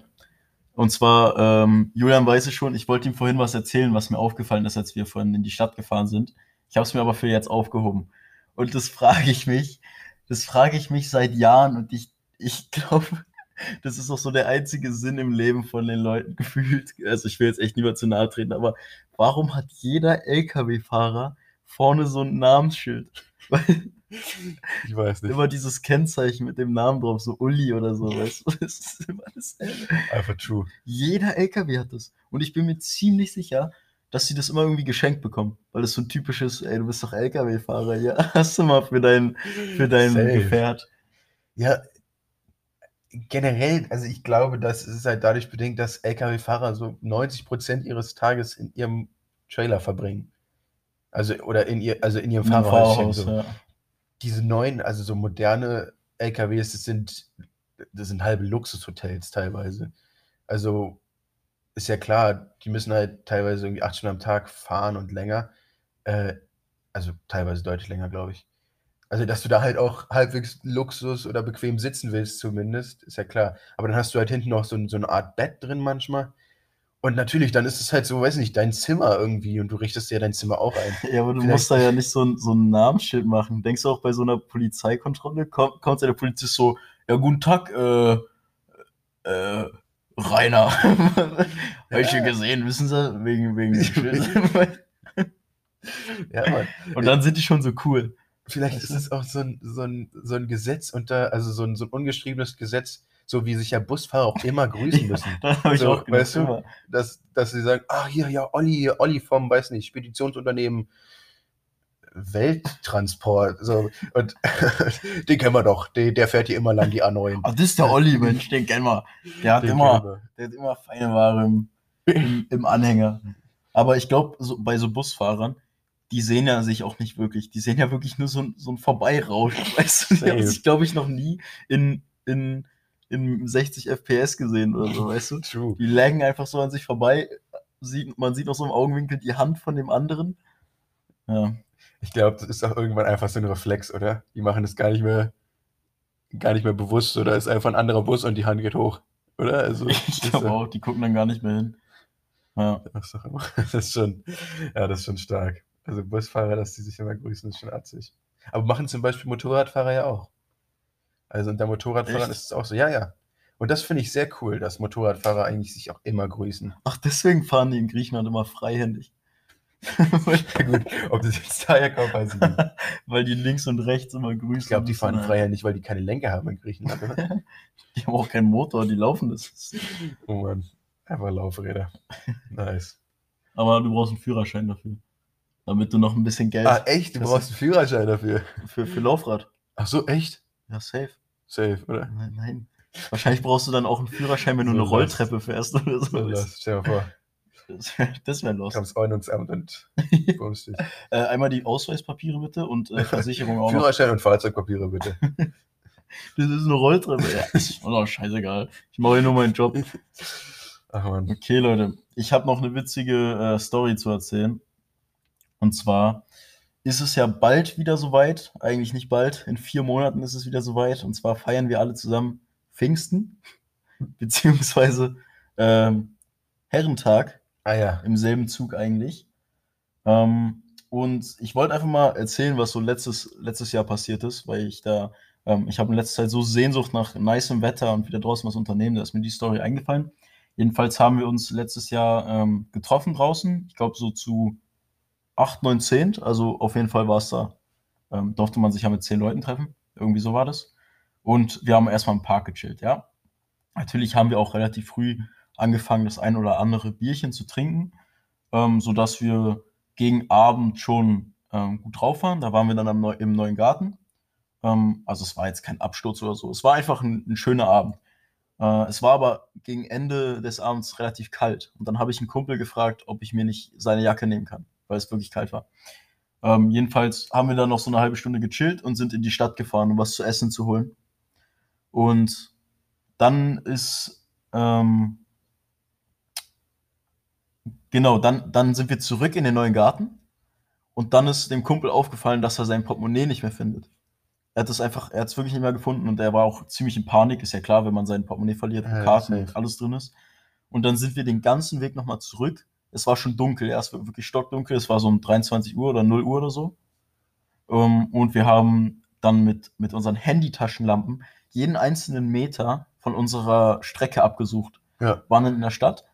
Und zwar, ähm, Julian weiß es schon, ich wollte ihm vorhin was erzählen, was mir aufgefallen ist, als wir vorhin in die Stadt gefahren sind. Ich habe es mir aber für jetzt aufgehoben. Und das frage ich mich, das frage ich mich seit Jahren und ich, ich glaube, das ist auch so der einzige Sinn im Leben von den Leuten [LAUGHS] gefühlt. Also ich will jetzt echt niemand zu nahe treten, aber warum hat jeder LKW-Fahrer vorne so ein Namensschild? Weil [LAUGHS] Ich weiß nicht. immer dieses Kennzeichen mit dem Namen drauf, so Uli oder so, weißt du? Das ist immer dasselbe. Einfach true. Jeder LKW hat das. Und ich bin mir ziemlich sicher, dass sie das immer irgendwie geschenkt bekommen. Weil das so ein typisches, ey, du bist doch LKW-Fahrer, ja, [LAUGHS] hast du mal für dein, für dein Safe. Gefährt. Ja, generell, also ich glaube, das ist halt dadurch bedingt, dass Lkw-Fahrer so 90% ihres Tages in ihrem Trailer verbringen. Also, oder in ihr, also in ihrem In Fahrerhäuschen. so. ja. Diese neuen, also so moderne LKWs, das sind, das sind halbe Luxushotels teilweise. Also ist ja klar, die müssen halt teilweise irgendwie acht Stunden am Tag fahren und länger. Äh, also teilweise deutlich länger, glaube ich. Also, dass du da halt auch halbwegs Luxus oder bequem sitzen willst, zumindest, ist ja klar. Aber dann hast du halt hinten noch so, ein- so eine Art Bett drin manchmal. Und natürlich, dann ist es halt so, weiß nicht, dein Zimmer irgendwie und du richtest dir dein Zimmer auch ein. [LAUGHS] Ja, aber du Vielleicht- musst da ja nicht so ein, so ein Namensschild machen. Denkst du auch bei so einer Polizeikontrolle, kommt, kommt ja der Polizist so, ja, guten Tag, äh, äh, Rainer. [LAUGHS] Hab ich schon gesehen, wissen Sie, wegen, wegen dem [LAUGHS] Schild. Ja, Mann. Und dann sind die schon so cool. Vielleicht Weißt ist es auch so ein, so ein, so ein Gesetz unter, also so ein, so ein ungeschriebenes Gesetz, so wie sich ja Busfahrer auch immer [LAUGHS] grüßen müssen. Ich So, auch weißt du? immer. dass, dass sie sagen, ah, hier, ja, Olli, Olli vom, weiß nicht, Speditionsunternehmen Welttransport. So, und [LAUGHS] den kennen wir doch, der, der fährt hier immer lang die A9. Ach, das ist der Olli, [LAUGHS] Mensch, den kennen wir. Der hat, Den immer, der hat immer feine Ware im, im, im Anhänger. Aber ich glaube, so, bei so Busfahrern, die sehen ja sich auch nicht wirklich. Die sehen ja wirklich nur so, ein- so ein Vorbeirauschen. [LAUGHS] Weißt du, die haben sich, glaube ich, noch nie in, in, in 60 FPS gesehen oder so, weißt du? True. Die laggen einfach so an sich vorbei. Sieht, man sieht auch so im Augenwinkel die Hand von dem anderen. Ja. Ich glaube, das ist auch irgendwann einfach so ein Reflex, oder? Die machen das gar nicht mehr, gar nicht mehr bewusst, oder ist einfach ein anderer Bus und die Hand geht hoch, oder? Also, [LAUGHS] Ich glaube ja- auch, die gucken dann gar nicht mehr hin. Ja. [LAUGHS] Das ist schon, ja, das ist schon stark. Also Busfahrer, dass die sich immer grüßen, ist schon atzig. Aber machen zum Beispiel Motorradfahrer ja auch. Also unter Motorradfahrern Echt? ist es auch so, ja, ja. Und das finde ich sehr cool, dass Motorradfahrer eigentlich sich auch immer grüßen. Ach, deswegen fahren die in Griechenland immer freihändig. Ja, gut, ob das jetzt daher kommt, weiß ich nicht. [LAUGHS] Weil die links und rechts immer grüßen. Ich glaube, die fahren nicht, weil die keine Lenker haben in Griechenland, oder? [LAUGHS] Die haben auch keinen Motor, die laufen das. Oh Mann, einfach Laufräder. Nice. Aber du brauchst einen Führerschein dafür. Damit du noch ein bisschen Geld Ah, echt? Du brauchst einen Führerschein dafür. für, für Laufrad. Ach so, echt? Ja, safe. Safe, oder? Nein, nein. Wahrscheinlich brauchst du dann auch einen Führerschein, wenn du So eine los. Rolltreppe fährst oder so. So, stell dir mal vor, Das wäre wär los. kommst Ordnungsamt und [LAUGHS] bummst dich. Äh, einmal die Ausweispapiere bitte und äh, Versicherung auch noch. Führerschein und Fahrzeugpapiere bitte. [LAUGHS] Das ist eine Rolltreppe. Ja, [LAUGHS] ist mir doch scheißegal. Ich mache hier nur meinen Job. Ach man. Okay, Leute. Ich habe noch eine witzige äh, Story zu erzählen. Und zwar ist es ja bald wieder soweit, eigentlich nicht bald, in vier Monaten ist es wieder soweit. Und zwar feiern wir alle zusammen Pfingsten, [LAUGHS] beziehungsweise ähm, Herrentag Ah ja. im selben Zug eigentlich. Ähm, und ich wollte einfach mal erzählen, was so letztes, letztes Jahr passiert ist, weil ich da, ähm, ich habe in letzter Zeit so Sehnsucht nach nicem Wetter und wieder draußen was unternehmen, da ist mir die Story eingefallen. Jedenfalls haben wir uns letztes Jahr ähm, getroffen draußen, ich glaube so zu 8, 9, 10, also auf jeden Fall war es da, ähm, durfte man sich ja mit 10 Leuten treffen, irgendwie so war das. Und wir haben erstmal im Park gechillt, ja. Natürlich haben wir auch relativ früh angefangen, das ein oder andere Bierchen zu trinken, ähm, sodass wir gegen Abend schon ähm, gut drauf waren. Da waren wir dann am Neu im neuen Garten. Ähm, also es war jetzt kein Absturz oder so. Es war einfach ein, ein schöner Abend. Äh, es war aber gegen Ende des Abends relativ kalt. Und dann habe ich einen Kumpel gefragt, ob ich mir nicht seine Jacke nehmen kann, weil es wirklich kalt war. Ähm, jedenfalls haben wir dann noch so eine halbe Stunde gechillt und sind in die Stadt gefahren, um was zu essen zu holen. Und dann ist, ähm, genau, dann, dann sind wir zurück in den neuen Garten und dann ist dem Kumpel aufgefallen, dass er sein Portemonnaie nicht mehr findet. Er hat es einfach, er hat es wirklich nicht mehr gefunden und er war auch ziemlich in Panik, ist ja klar, wenn man sein Portemonnaie verliert, Ja, Karten und alles drin ist. Und dann sind wir den ganzen Weg nochmal zurück. Es war schon dunkel, ja, es war wirklich stockdunkel, es war so um 23 Uhr oder 0 Uhr oder so. Ähm, und wir haben dann mit, mit unseren Handytaschenlampen jeden einzelnen Meter von unserer Strecke abgesucht. Ja. Waren dann in der Stadt,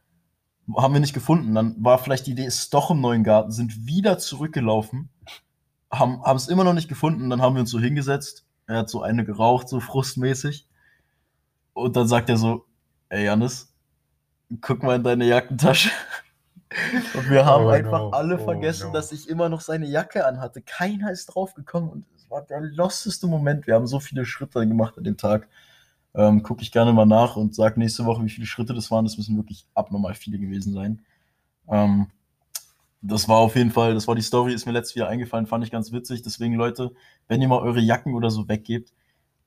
haben wir nicht gefunden. Dann war vielleicht die Idee, es ist doch im neuen Garten, sind wieder zurückgelaufen, haben haben es immer noch nicht gefunden. Dann haben wir uns so hingesetzt. Er hat so eine geraucht, so frustmäßig. Und dann sagt er so: Ey, Janis, guck mal in deine Jackentasche. Und wir haben Oh einfach no, alle oh vergessen, no. dass ich immer noch seine Jacke anhatte. Keiner ist drauf gekommen und es war der losteste Moment. Wir haben so viele Schritte gemacht an dem Tag. Ähm, Gucke ich gerne mal nach und sage nächste Woche, wie viele Schritte das waren. Das müssen wirklich abnormal viele gewesen sein. Ähm, das war auf jeden Fall, das war die Story, ist mir letztes Jahr eingefallen, fand ich ganz witzig. Deswegen, Leute, wenn ihr mal eure Jacken oder so weggebt,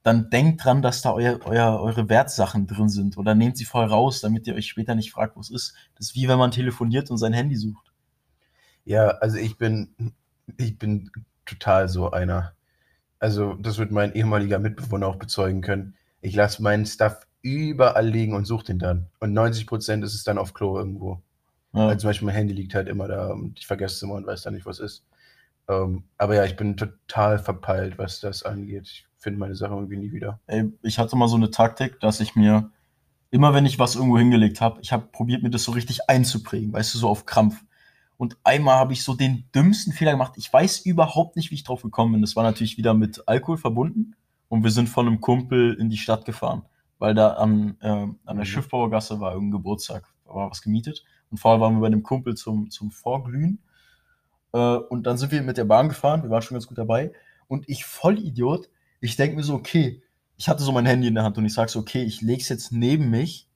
dann denkt dran, dass da euer, euer, eure Wertsachen drin sind. Oder nehmt sie voll raus, damit ihr euch später nicht fragt, wo es ist. Das ist wie wenn man telefoniert und sein Handy sucht. Ja, also ich bin, ich bin total so einer. Also, das wird mein ehemaliger Mitbewohner auch bezeugen können. Ich lasse meinen Stuff überall liegen und suche den dann. Und 90% ist es dann auf Klo irgendwo. Ja. Also zum Beispiel mein Handy liegt halt immer da und ich vergesse es immer und weiß dann nicht, was ist. Ähm, aber ja, ich bin total verpeilt, was das angeht. Ich finde meine Sachen irgendwie nie wieder. Ey, ich hatte mal so eine Taktik, dass ich mir, immer wenn ich was irgendwo hingelegt habe, ich habe probiert, mir das so richtig einzuprägen, weißt du, so auf Krampf. Und einmal habe ich so den dümmsten Fehler gemacht. Ich weiß überhaupt nicht, wie ich drauf gekommen bin. Das war natürlich wieder mit Alkohol verbunden. Und wir sind von einem Kumpel in die Stadt gefahren, weil da an, äh, an der Mhm. Schiffbauergasse war irgendein Geburtstag, war was gemietet. Und vorher waren wir bei einem Kumpel zum, zum Vorglühen. Äh, und dann sind wir mit der Bahn gefahren, wir waren schon ganz gut dabei. Und ich, voll Idiot, ich denke mir so, okay, ich hatte so mein Handy in der Hand und ich sage so, okay, ich lege es jetzt neben mich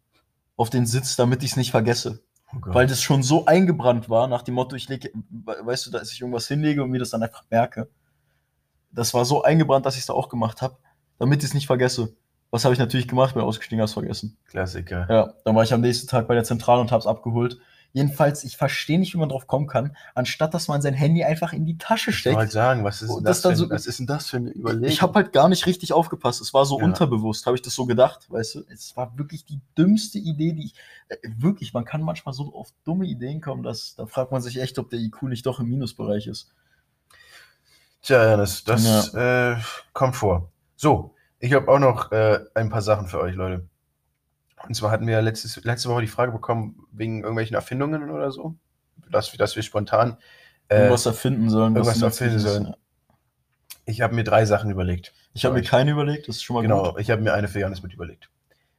auf den Sitz, damit ich es nicht vergesse. Oh. Weil das schon so eingebrannt war, nach dem Motto, ich lege, we- weißt du, dass ich irgendwas hinlege und mir das dann einfach merke. Das war so eingebrannt, dass ich es da auch gemacht habe, damit ich es nicht vergesse. Was habe ich natürlich gemacht? Bin ausgestiegen, hab's vergessen. Klassiker. Ja, dann war ich am nächsten Tag bei der Zentrale und hab's abgeholt. Jedenfalls, ich verstehe nicht, wie man drauf kommen kann, anstatt dass man sein Handy einfach in die Tasche Ich wollte steckt. sagen, was ist, Und denn das das, für, so- was ist denn das für eine Überlegung? Ich habe halt gar nicht richtig aufgepasst. Es war so Ja. unterbewusst, habe ich das so gedacht, weißt du? Es war wirklich die dümmste Idee, die ich. Äh, wirklich, man kann manchmal so auf dumme Ideen kommen, dass da fragt man sich echt, ob der IQ nicht doch im Minusbereich ist. Tja, Janis, das äh, kommt vor. So, ich habe auch noch äh, ein paar Sachen für euch, Leute. Und zwar hatten wir letztes, letzte Woche die Frage bekommen, wegen irgendwelchen Erfindungen oder so, dass, wir- dass wir spontan. Äh, Irgendwas erfinden sollen. was irgendwas erfinden sollen. ich habe mir drei Sachen überlegt. Ich habe mir keine überlegt, das ist schon mal Genau, gut. ich habe mir eine für Janis mit überlegt.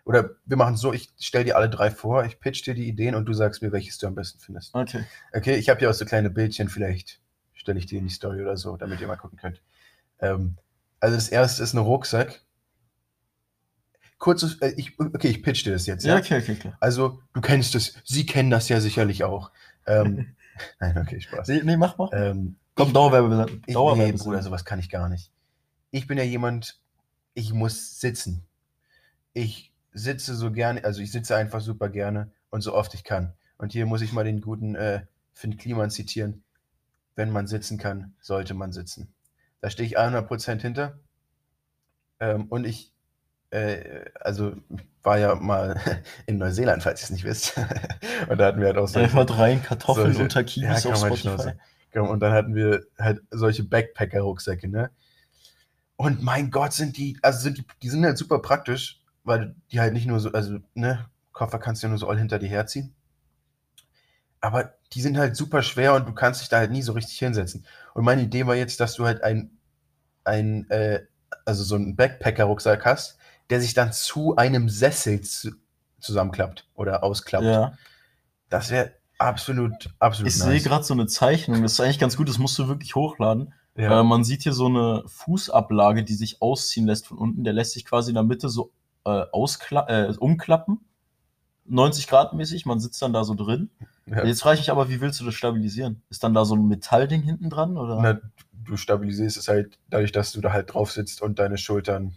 Oder wir machen es so, ich stelle dir alle drei vor, ich pitch dir die Ideen und du sagst mir, welches du am besten findest. Okay. Okay, ich habe hier auch so kleine Bildchen, vielleicht stelle ich die in die Story oder so, damit ihr mal gucken könnt. Ähm, also das erste ist ein Rucksack. Kurzes, äh, ich, okay, ich pitch dir das jetzt. Ja, Ja? okay, okay, klar. Also du kennst es, Sie kennen das ja sicherlich auch. Ähm, [LAUGHS] nein, okay, Spaß. Nee, nee, mach mal. Ähm, Komm, Dauerwerbe. nee. Bruder, sowas kann ich gar nicht. Ich bin ja jemand, ich muss sitzen. Ich sitze so gerne, also ich sitze einfach super gerne und so oft ich kann. Und hier muss ich mal den guten äh, Finn Kliman zitieren. wenn man sitzen kann, sollte man sitzen. Da stehe ich 100% hinter. Ähm, und ich, also war ja mal [LAUGHS] in Neuseeland, falls ihr es nicht wisst. [LAUGHS] und da hatten wir halt auch solche, Einfach rein Kartoffeln solche- unter Kiwis ja, auf Spotify. Genau, und dann hatten wir halt solche Backpacker-Rucksäcke, ne? Und mein Gott, sind die, also sind die, die sind halt super praktisch, weil die halt nicht nur so, also, ne, Koffer kannst du ja nur so all hinter dir herziehen. Aber die sind halt super schwer und du kannst dich da halt nie so richtig hinsetzen. Und meine Idee war jetzt, dass du halt ein, ein äh, also so einen Backpacker-Rucksack hast, der sich dann zu einem Sessel zu, zusammenklappt oder ausklappt. Ja. Das wäre absolut, absolut Ich sehe gerade so eine Zeichnung, das ist eigentlich ganz gut, das musst du wirklich hochladen. Ja. Äh, man sieht hier so eine Fußablage, die sich ausziehen lässt von unten. Der lässt sich quasi in der Mitte so äh, äh, umklappen. 90 Grad mäßig, man sitzt dann da so drin. ja. Jetzt frage ich mich aber, wie willst du das stabilisieren? Ist dann da so ein Metallding hinten dran? Oder? Na, du stabilisierst es halt dadurch, dass du da halt drauf sitzt und deine Schultern.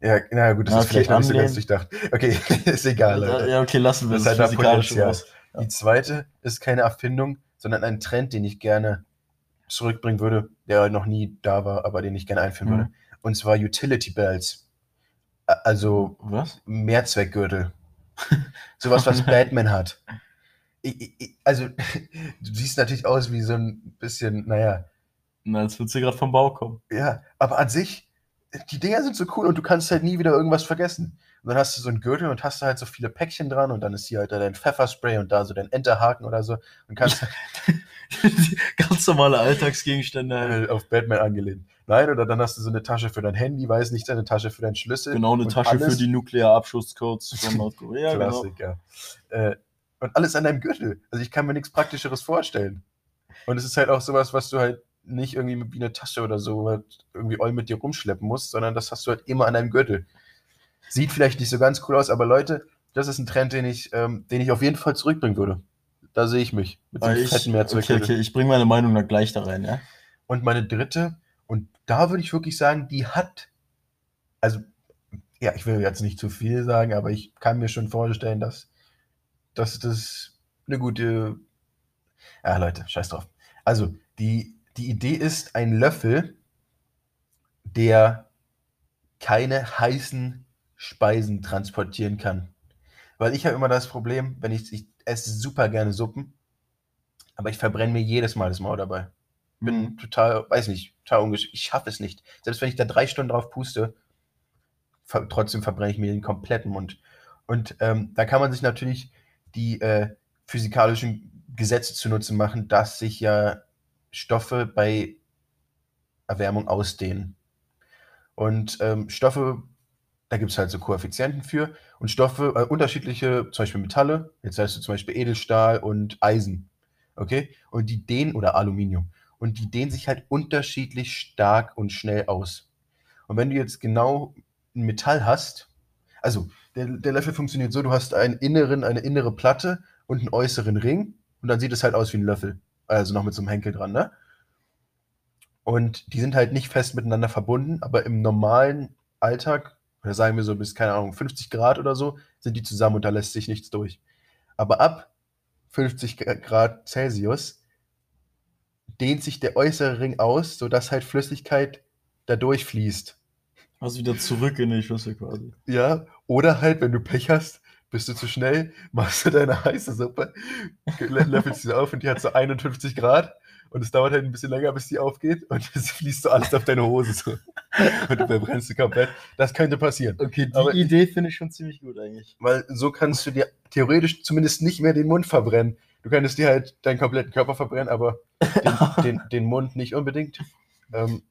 Ja, na gut, das Ja, ist vielleicht noch nicht so ganz durchdacht. Okay, [LAUGHS] ist egal, Leute. ja, okay, lassen wir Das das, ist halt Potenzial. Die zweite ist keine Erfindung, sondern ein Trend, den ich gerne zurückbringen würde, der noch nie da war, aber den ich gerne einführen Mhm. würde. Und zwar Utility Belts. Also Was? Mehrzweckgürtel. [LAUGHS] Sowas, was Batman hat. Ich, ich, also, [LAUGHS] du siehst natürlich aus wie so ein bisschen, naja, Na, als würdest du gerade vom Bau kommen. Ja, aber an sich, die Dinger sind so cool und du kannst halt nie wieder irgendwas vergessen. Und dann hast du so einen Gürtel und hast da halt so viele Päckchen dran und dann ist hier halt da dein Pfefferspray und da so dein Enterhaken oder so und kannst [LAUGHS] Ganz normale Alltagsgegenstände. halt. halt auf Batman angelehnt. Nein, oder dann hast du so eine Tasche für dein Handy, weiß nicht, eine Tasche für deinen Schlüssel. Genau, eine Tasche alles- für die Nuklearabschusscodes von Nordkorea. [LAUGHS] genau. Klassiker. Äh, und alles an deinem Gürtel. Also ich kann mir nichts Praktischeres vorstellen. Und es ist halt auch sowas, was du halt nicht irgendwie wie eine Tasche oder so halt irgendwie all mit dir rumschleppen musst, sondern das hast du halt immer an deinem Gürtel. Sieht vielleicht nicht so ganz cool aus, aber Leute, das ist ein Trend, den ich, ähm, den ich auf jeden Fall zurückbringen würde. Da sehe ich mich. Mit Ah, einem ich, fetten okay, Mehrzweckgürtel. okay, ich bringe meine Meinung dann gleich da rein, ja? Und meine dritte, und da würde ich wirklich sagen, die hat, also, ja, ich will jetzt nicht zu viel sagen, aber ich kann mir schon vorstellen, dass, dass das eine gute, ja, Leute, scheiß drauf. Also, die, die Idee ist ein Löffel, der keine heißen Speisen transportieren kann. Weil ich habe immer das Problem, wenn ich, ich esse super gerne Suppen, aber ich verbrenne mir jedes Mal das Maul dabei bin Mhm. total, weiß nicht, total ungeschickt. Ich schaffe es nicht. Selbst wenn ich da drei Stunden drauf puste, ver trotzdem verbrenne ich mir den kompletten Mund. Und ähm, da kann man sich natürlich die äh, physikalischen Gesetze zunutze machen, dass sich ja Stoffe bei Erwärmung ausdehnen. Und ähm, Stoffe, da gibt es halt so Koeffizienten für. Und Stoffe, äh, unterschiedliche, zum Beispiel Metalle, jetzt heißt du zum Beispiel Edelstahl und Eisen. Okay? Und die dehnen, oder Aluminium. Und die dehnen sich halt unterschiedlich stark und schnell aus. Und wenn du jetzt genau ein Metall hast, also der, der Löffel funktioniert so, du hast einen inneren, eine innere Platte und einen äußeren Ring und dann sieht es halt aus wie ein Löffel. Also noch mit so einem Henkel dran, ne? Und die sind halt nicht fest miteinander verbunden, aber im normalen Alltag, oder sagen wir so bis, keine Ahnung, 50 Grad oder so, sind die zusammen und da lässt sich nichts durch. Aber ab 50 Grad Celsius dehnt sich der äußere Ring aus, sodass halt Flüssigkeit da durchfließt. Also wieder zurück in die Schüssel quasi. Ja, oder halt, wenn du Pech hast, bist du zu schnell, [LAUGHS] machst du deine heiße Suppe, lö- löffelst sie auf und die hat so 51 Grad und es dauert halt ein bisschen länger, bis die aufgeht und [LAUGHS] es fließt so alles auf deine Hose so. und du verbrennst sie komplett. Das könnte passieren. Okay, die Aber Idee finde ich schon ziemlich gut eigentlich. Weil so kannst du dir theoretisch zumindest nicht mehr den Mund verbrennen. Du könntest dir halt deinen kompletten Körper verbrennen, aber den, [LAUGHS] den, den Mund nicht unbedingt. Ähm,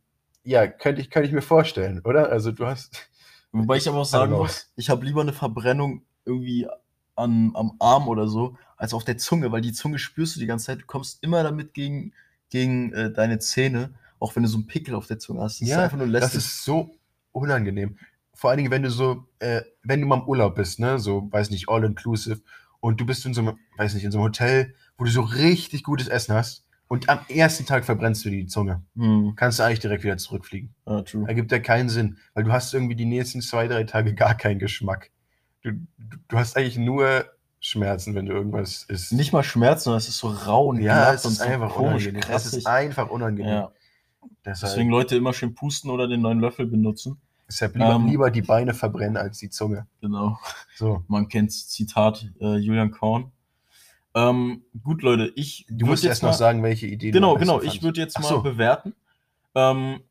ja, könnte ich, könnte ich mir vorstellen, oder? Also du hast. Wobei ich aber auch sagen muss, ich habe lieber eine Verbrennung irgendwie an, am Arm oder so, als auf der Zunge, weil die Zunge spürst du die ganze Zeit. Du kommst immer damit gegen, gegen äh, deine Zähne, auch wenn du so einen Pickel auf der Zunge hast. Das ist einfach nur das lästig. ist so unangenehm. Vor allen Dingen, wenn du so, äh, wenn du mal im Urlaub bist, ne, so, weiß nicht, all inclusive, und du bist in so einem, weiß nicht, in so einem Hotel, wo du so richtig gutes Essen hast, und am ersten Tag verbrennst du die Zunge. Hm, Kannst du eigentlich direkt wieder zurückfliegen. ja, true. Ergibt ja keinen Sinn, weil du hast irgendwie die nächsten zwei, drei Tage gar keinen Geschmack. Du, du, hast eigentlich nur Schmerzen, wenn du irgendwas isst. Nicht mal Schmerzen, sondern es ist so rau und ja, es und ist so einfach komisch unangenehm. Es krassig. ist einfach unangenehm. Ja. Deshalb, Deswegen Leute immer schön pusten oder den neuen Löffel benutzen. deshalb lieber, ähm, lieber die Beine verbrennen als die Zunge. Genau. So. Man kennt Zitat äh, Julian Korn. Ähm, gut, Leute, ich Du musst erst noch mal- sagen, welche Ideen Genau, genau. Ich würde jetzt Ach mal so. bewerten. Ähm,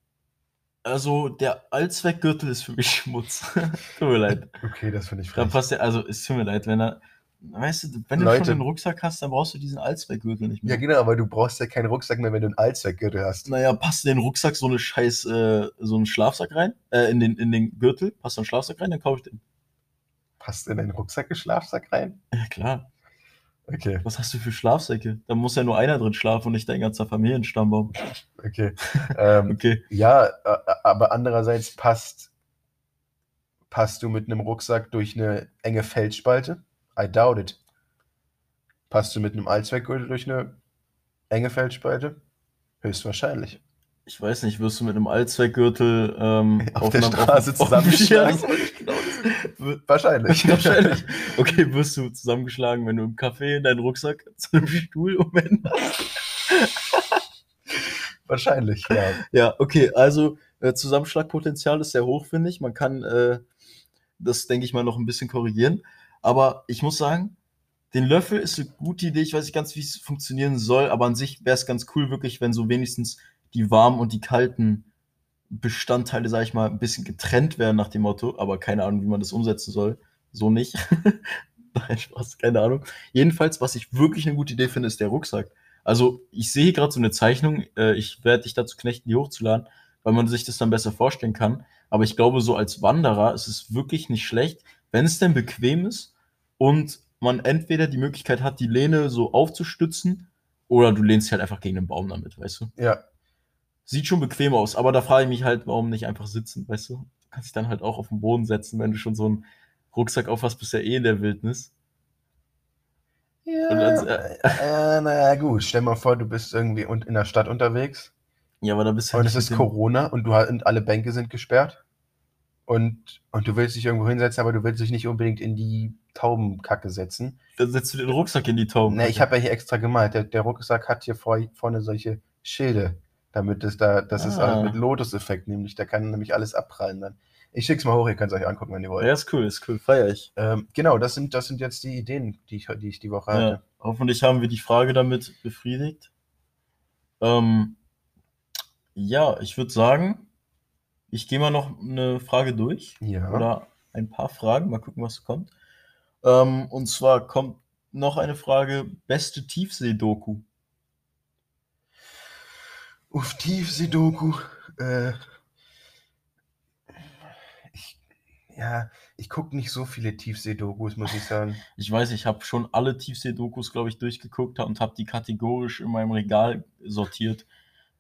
also der Allzweckgürtel ist für mich [LAUGHS] Schmutz. [LAUGHS] tut mir leid. Okay, das finde ich Da frech. passt ja, also es tut mir leid, wenn er, weißt du, wenn du Leute. schon einen Rucksack hast, dann brauchst du diesen Allzweckgürtel nicht mehr. Ja, genau, aber du brauchst ja keinen Rucksack mehr, wenn du einen Allzweckgürtel hast. Naja, passt in den Rucksack so eine scheiß, äh, so einen Schlafsack rein, äh, in den, in den Gürtel, passt da ein Schlafsack rein, dann kaufe ich den. Passt in deinen Rucksack ein Schlafsack rein? Ja, klar. Okay, Was hast du für Schlafsäcke? Da muss ja nur einer drin schlafen und nicht dein ganzer Familienstammbaum. okay. [LAUGHS] ähm, Okay. ja, aber andererseits passt, passt du mit einem Rucksack durch eine enge Felsspalte? I doubt it. Passt du mit einem Allzweckgürtel durch eine enge Felsspalte? Höchstwahrscheinlich. Ich weiß nicht, wirst du mit einem Allzweckgürtel ähm, Auf der einem- Straße auf- auf-? [LAUGHS] Ja, ich genau [LAUGHS] Wahrscheinlich. Wahrscheinlich. [LAUGHS] Okay, wirst du zusammengeschlagen, wenn du im Café deinen Rucksack [LAUGHS] zu einem Stuhl umänderst? Wahrscheinlich, ja. Ja, okay, also äh, Zusammenschlagpotenzial ist sehr hoch, finde ich. Man kann äh, das, denke ich mal, noch ein bisschen korrigieren. Aber ich muss sagen, den Löffel ist eine gute Idee. Ich weiß nicht ganz, wie es funktionieren soll, aber an sich wäre es ganz cool, wirklich, wenn so wenigstens die warmen und die kalten Bestandteile, sage ich mal, ein bisschen getrennt werden nach dem Motto. Aber keine Ahnung, wie man das umsetzen soll. So nicht. [LAUGHS] Nein, Spaß, keine Ahnung. Jedenfalls, was ich wirklich eine gute Idee finde, ist der Rucksack. Also, ich sehe hier gerade so eine Zeichnung. Äh, ich werde dich dazu knechten, die hochzuladen, weil man sich das dann besser vorstellen kann. Aber ich glaube, so als Wanderer ist es wirklich nicht schlecht, wenn es denn bequem ist und man entweder die Möglichkeit hat, die Lehne so aufzustützen oder du lehnst halt einfach gegen den Baum damit, weißt du? Ja, Sieht schon bequem aus, aber da frage ich mich halt, warum nicht einfach sitzen, weißt du? Du kannst dich dann halt auch auf den Boden setzen, wenn du schon so einen Rucksack auf hast, bist ja eh in der Wildnis. Ja, Und dann- äh, naja, gut. Stell mal vor, du bist irgendwie in der Stadt unterwegs Ja, aber da bist du und halt es nicht ist Corona und, du, und alle Bänke sind gesperrt und, und du willst dich irgendwo hinsetzen, aber du willst dich nicht unbedingt in die Taubenkacke setzen. Dann setzt du den Rucksack in die Tauben. Ne, ich habe ja hier extra gemalt. Der, der Rucksack hat hier vor, vorne solche Schilde, damit es da, das ist Ah. alles mit Lotus-Effekt, nämlich da kann nämlich alles abprallen dann. Ich schick's mal hoch, ihr könnt es euch angucken, wenn ihr wollt. Ja, ist cool, ist cool, feier ich. Ähm, genau, das sind, das sind jetzt die Ideen, die ich, die ich die Woche Ja, hatte. hoffentlich haben wir die Frage damit befriedigt. Ähm, ja, ich würde sagen, ich gehe mal noch eine Frage durch. Ja. Oder ein paar Fragen, mal gucken, was kommt. Ähm, und zwar kommt noch eine Frage: Beste Tiefsee-Doku? Uff, Tiefsee-Doku. Äh, ich, ja, ich gucke nicht so viele Tiefsee-Dokus, muss ich sagen. Ich weiß, ich habe schon alle Tiefsee-Dokus, glaube ich, durchgeguckt und habe die kategorisch in meinem Regal sortiert.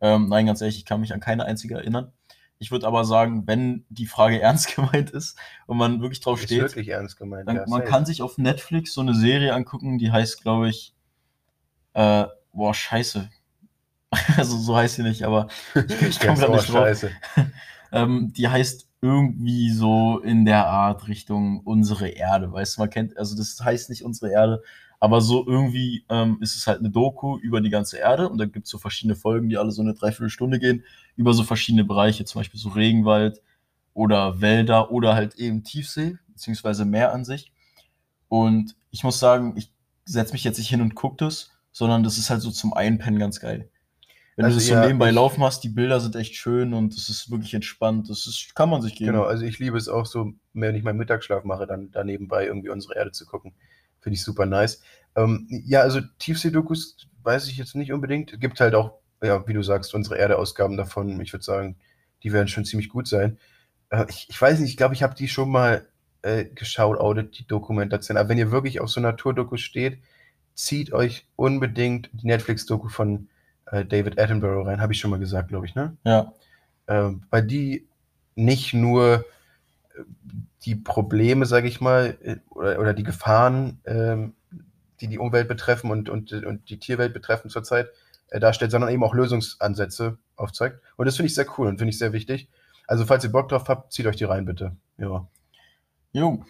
Ähm, nein, ganz ehrlich, ich kann mich an keine einzige erinnern. Ich würde aber sagen, wenn die Frage [LAUGHS] ernst gemeint ist und man wirklich drauf Ist steht, wirklich ernst gemeint. dann, ja, man kann sich auf Netflix so eine Serie angucken, die heißt, glaube ich, äh, boah, scheiße. [LAUGHS] also so heißt sie nicht, aber ich [LAUGHS] komme gerade nicht drauf. scheiße. [LAUGHS] Ähm, die heißt irgendwie so in der Art Richtung unsere Erde. Weißt du, man kennt, also das heißt nicht unsere Erde, aber so irgendwie ähm, ist es halt eine Doku über die ganze Erde und da gibt es so verschiedene Folgen, die alle so eine Dreiviertelstunde gehen, über so verschiedene Bereiche, zum Beispiel so Regenwald oder Wälder oder halt eben Tiefsee, beziehungsweise Meer an sich. Und ich muss sagen, ich setze mich jetzt nicht hin und gucke das, sondern das ist halt so zum Einpennen ganz geil. Wenn Also du das so ja, nebenbei ich- laufen hast, die Bilder sind echt schön und es ist wirklich entspannt. Das ist, kann man sich geben. Genau, also ich liebe es auch so, wenn ich meinen Mittagsschlaf mache, dann da nebenbei irgendwie unsere Erde zu gucken. Finde ich super nice. Ähm, ja, also Tiefsee-Dokus weiß ich jetzt nicht unbedingt. Es gibt halt auch, ja, wie du sagst, unsere Erde-Ausgaben davon. Ich würde sagen, die werden schon ziemlich gut sein. Äh, ich, ich weiß nicht, ich glaube, ich habe die schon mal äh, geschaut, Audit, die Dokumentation. Aber wenn ihr wirklich auf so Naturdokus steht, zieht euch unbedingt die Netflix-Doku von äh, David Attenborough rein. Habe ich schon mal gesagt, glaube ich, ne? Ja, ähm, weil die nicht nur äh, die Probleme, sage ich mal, äh, oder, oder die Gefahren, ähm, die die Umwelt betreffen und, und, und die Tierwelt betreffen zurzeit, äh, darstellt, sondern eben auch Lösungsansätze aufzeigt. Und das finde ich sehr cool und finde ich sehr wichtig. Also falls ihr Bock drauf habt, zieht euch die rein, bitte. Ja. jo.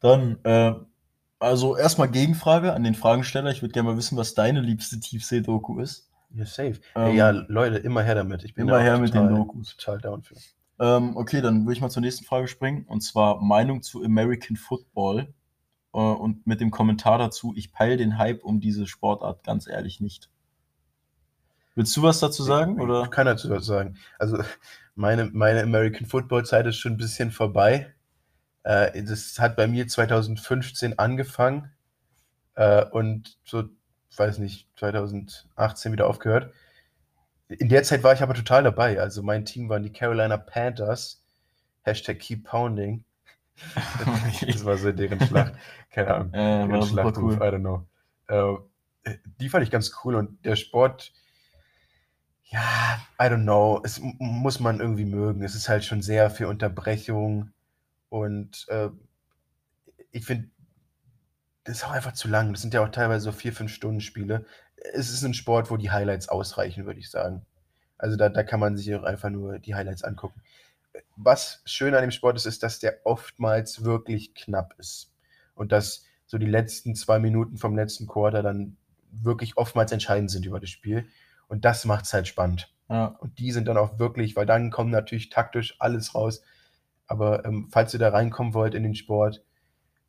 Dann äh, Also erstmal Gegenfrage an den Fragensteller. Ich würde gerne mal wissen, was deine liebste Tiefsee-Doku ist. Ja, safe. Ähm, ja, Leute, immer her damit. Ich bin immer her mit den Dokus. Total down für. Ähm, okay, dann würde ich mal zur nächsten Frage springen. Und zwar Meinung zu American Football. Äh, und mit dem Kommentar dazu, ich peile den Hype um diese Sportart ganz ehrlich nicht. Willst du was dazu sagen? Ich Oder? kann dazu was sagen. Also meine, meine American Football Zeit ist schon ein bisschen vorbei. Äh, das hat bei mir 2015 angefangen äh, und so, weiß nicht, 2018 wieder aufgehört. In der Zeit war ich aber total dabei. Also mein Team waren die Carolina Panthers. Hashtag Keep Pounding. [LAUGHS] Das war so deren Schlacht. Keine Ahnung. Äh, Deren Schlachtruf, cool. I don't know. Äh, die fand ich ganz cool und der Sport, ja, I don't know, es muss man irgendwie mögen. Es ist halt schon sehr viel Unterbrechung und äh, ich finde, das ist auch einfach zu lang. Das sind ja auch teilweise so vier, fünf Stunden Spiele. Es ist ein Sport, wo die Highlights ausreichen, würde ich sagen. Also da, da kann man sich auch einfach nur die Highlights angucken. Was schön an dem Sport ist, ist, dass der oftmals wirklich knapp ist. Und dass so die letzten zwei Minuten vom letzten Quarter dann wirklich oftmals entscheidend sind über das Spiel. Und das macht es halt spannend. Ja. Und die sind dann auch wirklich, weil dann kommt natürlich taktisch alles raus. Aber ähm, falls ihr da reinkommen wollt in den Sport,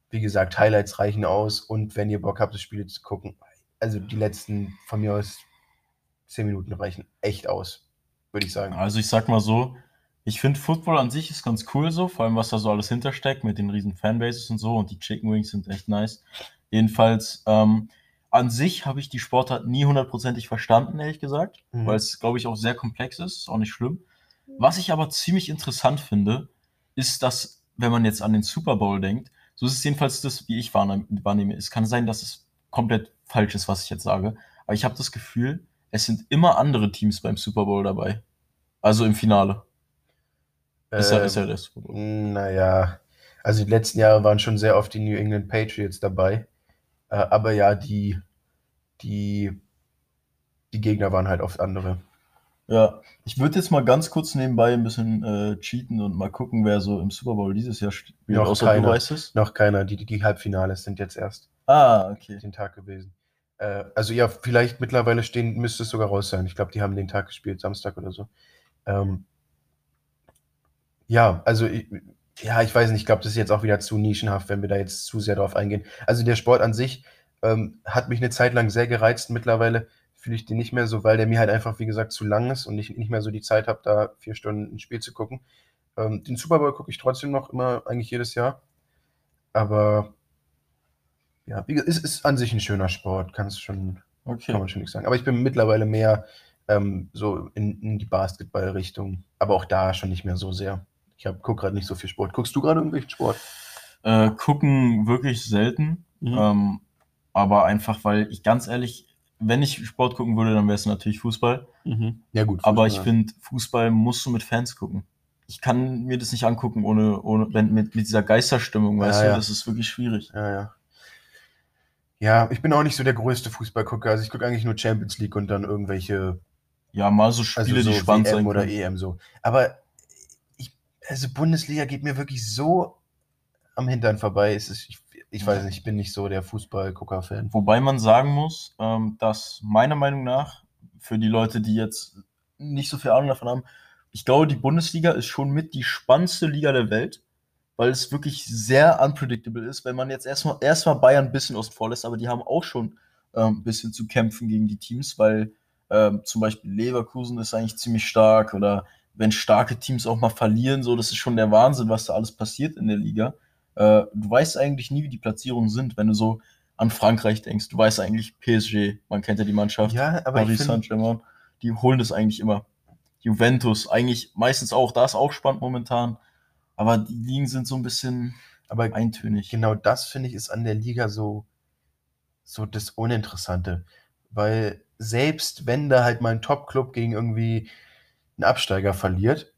wie gesagt, Highlights reichen aus. Und wenn ihr Bock habt, das Spiel zu gucken, also die letzten von mir aus zehn Minuten reichen echt aus, würde ich sagen. Also ich sag mal so, ich finde Football an sich ist ganz cool so, vor allem was da so alles hintersteckt mit den riesen Fanbases und so und die Chicken Wings sind echt nice. Jedenfalls, ähm, an sich habe ich die Sportart nie hundertprozentig verstanden, ehrlich gesagt, Mhm. weil es, glaube ich, auch sehr komplex ist, ist auch nicht schlimm. Was ich aber ziemlich interessant finde, ist, dass, wenn man jetzt an den Super Bowl denkt, so ist es jedenfalls das, wie ich wahrnehme. Es kann sein, dass es komplett falsch ist, was ich jetzt sage, aber ich habe das Gefühl, es sind immer andere Teams beim Super Bowl dabei. Also im Finale. Ist ja, ist ja Ähm, der Super Bowl. Naja, also die letzten Jahre waren schon sehr oft die New England Patriots dabei. Äh, aber ja, die, die, die Gegner waren halt oft andere. Ja, ich würde jetzt mal ganz kurz nebenbei ein bisschen äh, cheaten und mal gucken, wer so im Super Bowl dieses Jahr spielt, Noch außer keiner. du weißt es. Noch keiner, die, die Halbfinales sind jetzt erst Ah, okay. den Tag gewesen. Äh, also ja, vielleicht mittlerweile stehen, müsste es sogar raus sein. Ich glaube, die haben den Tag gespielt, Samstag oder so. Ähm, ja, also ich, ja, ich weiß nicht, ich glaube, das ist jetzt auch wieder zu nischenhaft, wenn wir da jetzt zu sehr drauf eingehen. Also der Sport an sich ähm, hat mich eine Zeit lang sehr gereizt. Mittlerweile fühle ich den nicht mehr so, weil der mir halt einfach, wie gesagt, zu lang ist und ich nicht mehr so die Zeit habe, da vier Stunden ein Spiel zu gucken. Ähm, den Super Bowl gucke ich trotzdem noch immer, eigentlich jedes Jahr. Aber ja, wie gesagt, es ist an sich ein schöner Sport, kann's schon, Okay. kann man schon nicht sagen. Aber ich bin mittlerweile mehr ähm, so in, in die Basketball-Richtung, aber auch da schon nicht mehr so sehr. Ich gucke gerade nicht so viel Sport. Guckst du gerade irgendwelchen Sport? Äh, gucken wirklich selten. Mhm. Ähm, aber einfach, weil ich ganz ehrlich, wenn ich Sport gucken würde, dann wäre es natürlich Fußball. Ja, gut. Aber ich Fußball. finde, Fußball musst du mit Fans gucken. Ich kann mir das nicht angucken, ohne, ohne wenn, mit, mit dieser Geisterstimmung, weißt Ja, du, ja. das ist wirklich schwierig. Ja, ja. Ja, ich bin auch nicht so der größte Fußballgucker. Also ich gucke eigentlich nur Champions League und dann irgendwelche, Ja, mal so Spiele, also so die spannend WM sein oder können. EM so. Aber ich, also Bundesliga geht mir wirklich so am Hintern vorbei. Es ist, ich, ich weiß nicht, ich bin nicht so der Fußballgucker-Fan. Wobei man sagen muss, ähm, dass meiner Meinung nach, für die Leute, die jetzt nicht so viel Ahnung davon haben, ich glaube, die Bundesliga ist schon mit die spannendste Liga der Welt, weil es wirklich sehr unpredictable ist. Wenn man jetzt erstmal erstmal Bayern ein bisschen außen vor lässt, aber die haben auch schon ähm, ein bisschen zu kämpfen gegen die Teams, weil ähm, zum Beispiel Leverkusen ist eigentlich ziemlich stark oder wenn starke Teams auch mal verlieren, so, das ist schon der Wahnsinn, was da alles passiert in der Liga. Äh, du weißt eigentlich nie, wie die Platzierungen sind, wenn du so an Frankreich denkst. Du weißt eigentlich PSG, man kennt ja die Mannschaft, Ja, aber Paris Saint-Germain, die holen das eigentlich immer. Juventus, eigentlich meistens auch, da ist auch spannend momentan, aber die Ligen sind so ein bisschen aber eintönig. genau das finde ich ist an der Liga so, so das Uninteressante. Weil selbst wenn da halt mal ein Top-Club gegen irgendwie einen Absteiger verliert,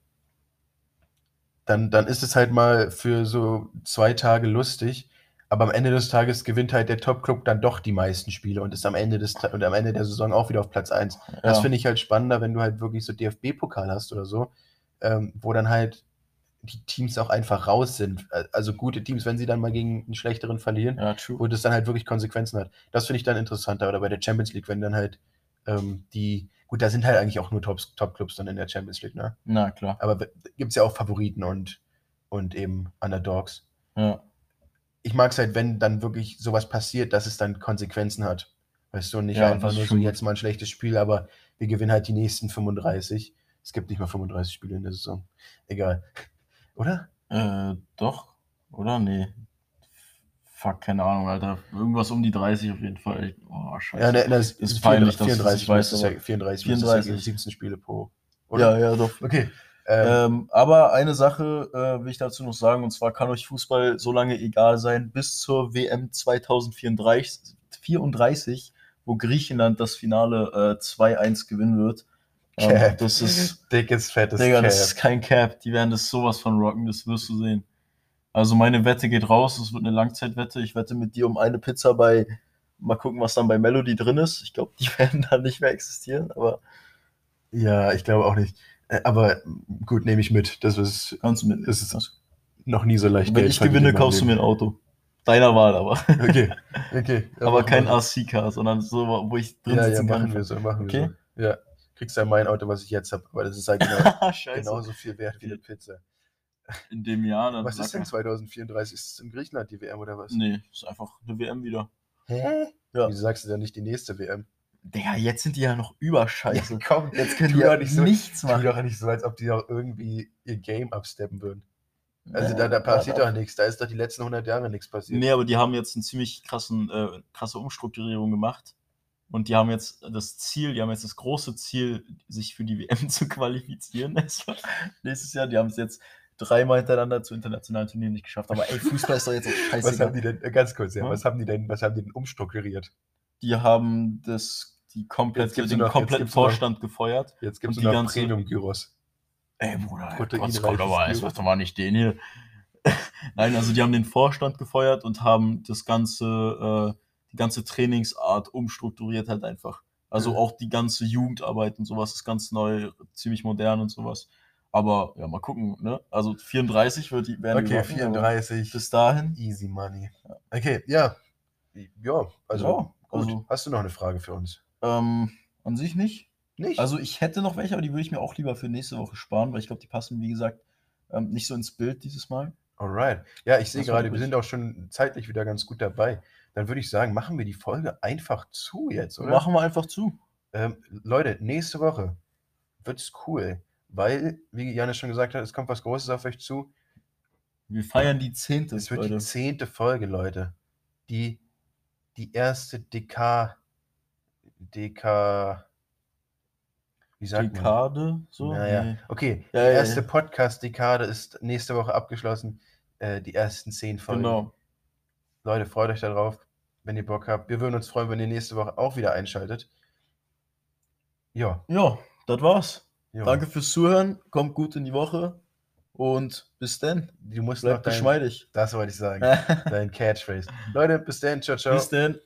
dann, dann ist es halt mal für so zwei Tage lustig. Aber am Ende des Tages gewinnt halt der Top-Club dann doch die meisten Spiele und ist am Ende, des, und am Ende der Saison auch wieder auf Platz 1. Das Ja. finde ich halt spannender, wenn du halt wirklich so DFB-Pokal hast oder so, ähm, wo dann halt die Teams auch einfach raus sind. Also gute Teams, wenn sie dann mal gegen einen schlechteren verlieren, Ja, wo das dann halt wirklich Konsequenzen hat. Das finde ich dann interessanter. Oder bei der Champions League, wenn dann halt ähm, die, gut, da sind halt eigentlich auch nur Top-Clubs dann in der Champions League, ne? Na klar. Aber gibt es ja auch Favoriten und, und eben Underdogs. Ja. Ich mag es halt, wenn dann wirklich sowas passiert, dass es dann Konsequenzen hat. Weißt du, nicht Ja, einfach nur so jetzt mal ein schlechtes Spiel, aber wir gewinnen halt die nächsten 35. Es gibt nicht mal 35 Spiele in der Saison. Egal. [LAUGHS] Oder? Äh, doch. Oder? Nee. Fuck, keine Ahnung, Alter. Irgendwas um die 30 auf jeden Fall. Oh, scheiße. Ja, ne, das Ist peinlich, dass du das 34, nicht weißt, müsste es aber- ja, 34, 34. 34. 17 Spiele pro. ja, ja, doch. Okay. Ähm, Ähm, aber eine Sache äh, will ich dazu noch sagen, und zwar kann euch Fußball so lange egal sein, bis zur WM 2034, 34, wo Griechenland das Finale äh, 2-1 gewinnen wird. Ähm, das ist, dickes, fettes Digga, Cap. das ist kein Cap. Die werden das sowas von rocken, das wirst du sehen. Also meine Wette geht raus, es wird eine Langzeitwette. Ich wette mit dir um eine Pizza bei, mal gucken, was dann bei Melody drin ist. Ich glaube, die [LAUGHS] werden dann nicht mehr existieren, aber ja, ich glaube auch nicht. Äh, Aber gut, nehme ich mit. Das ist kannst du mit. Es ist noch nie so leicht. Wenn Geld ich gewinne, kaufst du mir ein Auto. Deiner Wahl aber. [LAUGHS] Okay, [LAUGHS] okay. Ja, aber kein RC-Car, sondern so, wo ich drin Ja, ja, sitzen machen kann. wir so, machen Okay. wir so. Ja, kriegst ja mein Auto, was ich jetzt habe, aber das ist halt genau, genauso viel wert wie eine Pizza. In dem Jahr dann. Was ist denn locker. 2034? Ist es in Griechenland die WM oder was? Nee, ist einfach eine WM wieder. Hä? Ja. Wieso sagst du denn nicht die nächste WM? Digga, jetzt sind die ja noch überscheiße. komm, Jetzt können tu die ja doch nicht so- nichts Tu machen. doch nicht so, als ob die auch irgendwie ihr Game absteppen würden. Also da, da Ja, passiert ja, doch nichts. Da ist doch die letzten 100 Jahre nichts passiert. Nee, aber die haben jetzt eine ziemlich krassen, äh, krasse Umstrukturierung gemacht. Und die haben jetzt das Ziel, die haben jetzt das große Ziel, sich für die WM [LAUGHS] zu qualifizieren. [LAUGHS] Nächstes Jahr, die haben es jetzt dreimal hintereinander zu internationalen Turnieren nicht geschafft. Aber ey, Fußball ist doch jetzt auch [LAUGHS] Was haben die denn, äh, ganz kurz, ja, Ja? was haben die denn, was haben die denn umstrukturiert? Die haben das, die komplett, den noch- jetzt kompletten nur noch- Vorstand gefeuert. Jetzt gibt es noch ganze- Premium-Gyros. Ey, Bruder, Gott, kommt aber, Gyro. mach doch mal nicht den hier. [LAUGHS] Nein, also die haben den Vorstand gefeuert und haben das ganze, äh, die ganze Trainingsart umstrukturiert halt einfach. Also auch die ganze Jugendarbeit und sowas ist ganz neu, ziemlich modern und sowas. Aber ja, mal gucken, ne? Also 34 wird die werden Okay, rocken, aber 34. Bis dahin. Easy Money. Okay, ja. Ja, also, Ja, gut. also- Hast du noch eine Frage für uns? Ähm, an sich nicht. Nicht? Also ich hätte noch welche, aber die würde ich mir auch lieber für nächste Woche sparen, weil ich glaube, die passen, wie gesagt, ähm, nicht so ins Bild dieses Mal. Alright. Ja, ich sehe gerade, wir sind auch schon zeitlich wieder ganz gut dabei. Dann würde ich sagen, machen wir die Folge einfach zu jetzt, oder? Machen wir einfach zu. Ähm, Leute, nächste Woche wird es cool, weil, wie Janis schon gesagt hat, es kommt was Großes auf euch zu. Wir feiern die zehnte, Es wird Leute. die zehnte Folge, Leute. Die, die erste DK, DK, wie sagt man? Dekade, so? Naja, Nee. okay. Ja, die ja, erste ja. Podcast-Dekade ist nächste Woche abgeschlossen. Äh, die ersten zehn Folgen. Genau. Leute, freut euch darauf, wenn ihr Bock habt. Wir würden uns freuen, wenn ihr nächste Woche auch wieder einschaltet. Ja. Ja, das war's. Ja. Danke fürs Zuhören. Kommt gut in die Woche. Und bis dann. Du musst dein, geschmeidig. das wollte ich sagen, [LAUGHS] dein Catchphrase. Leute, bis dann. Ciao, ciao. Bis dann.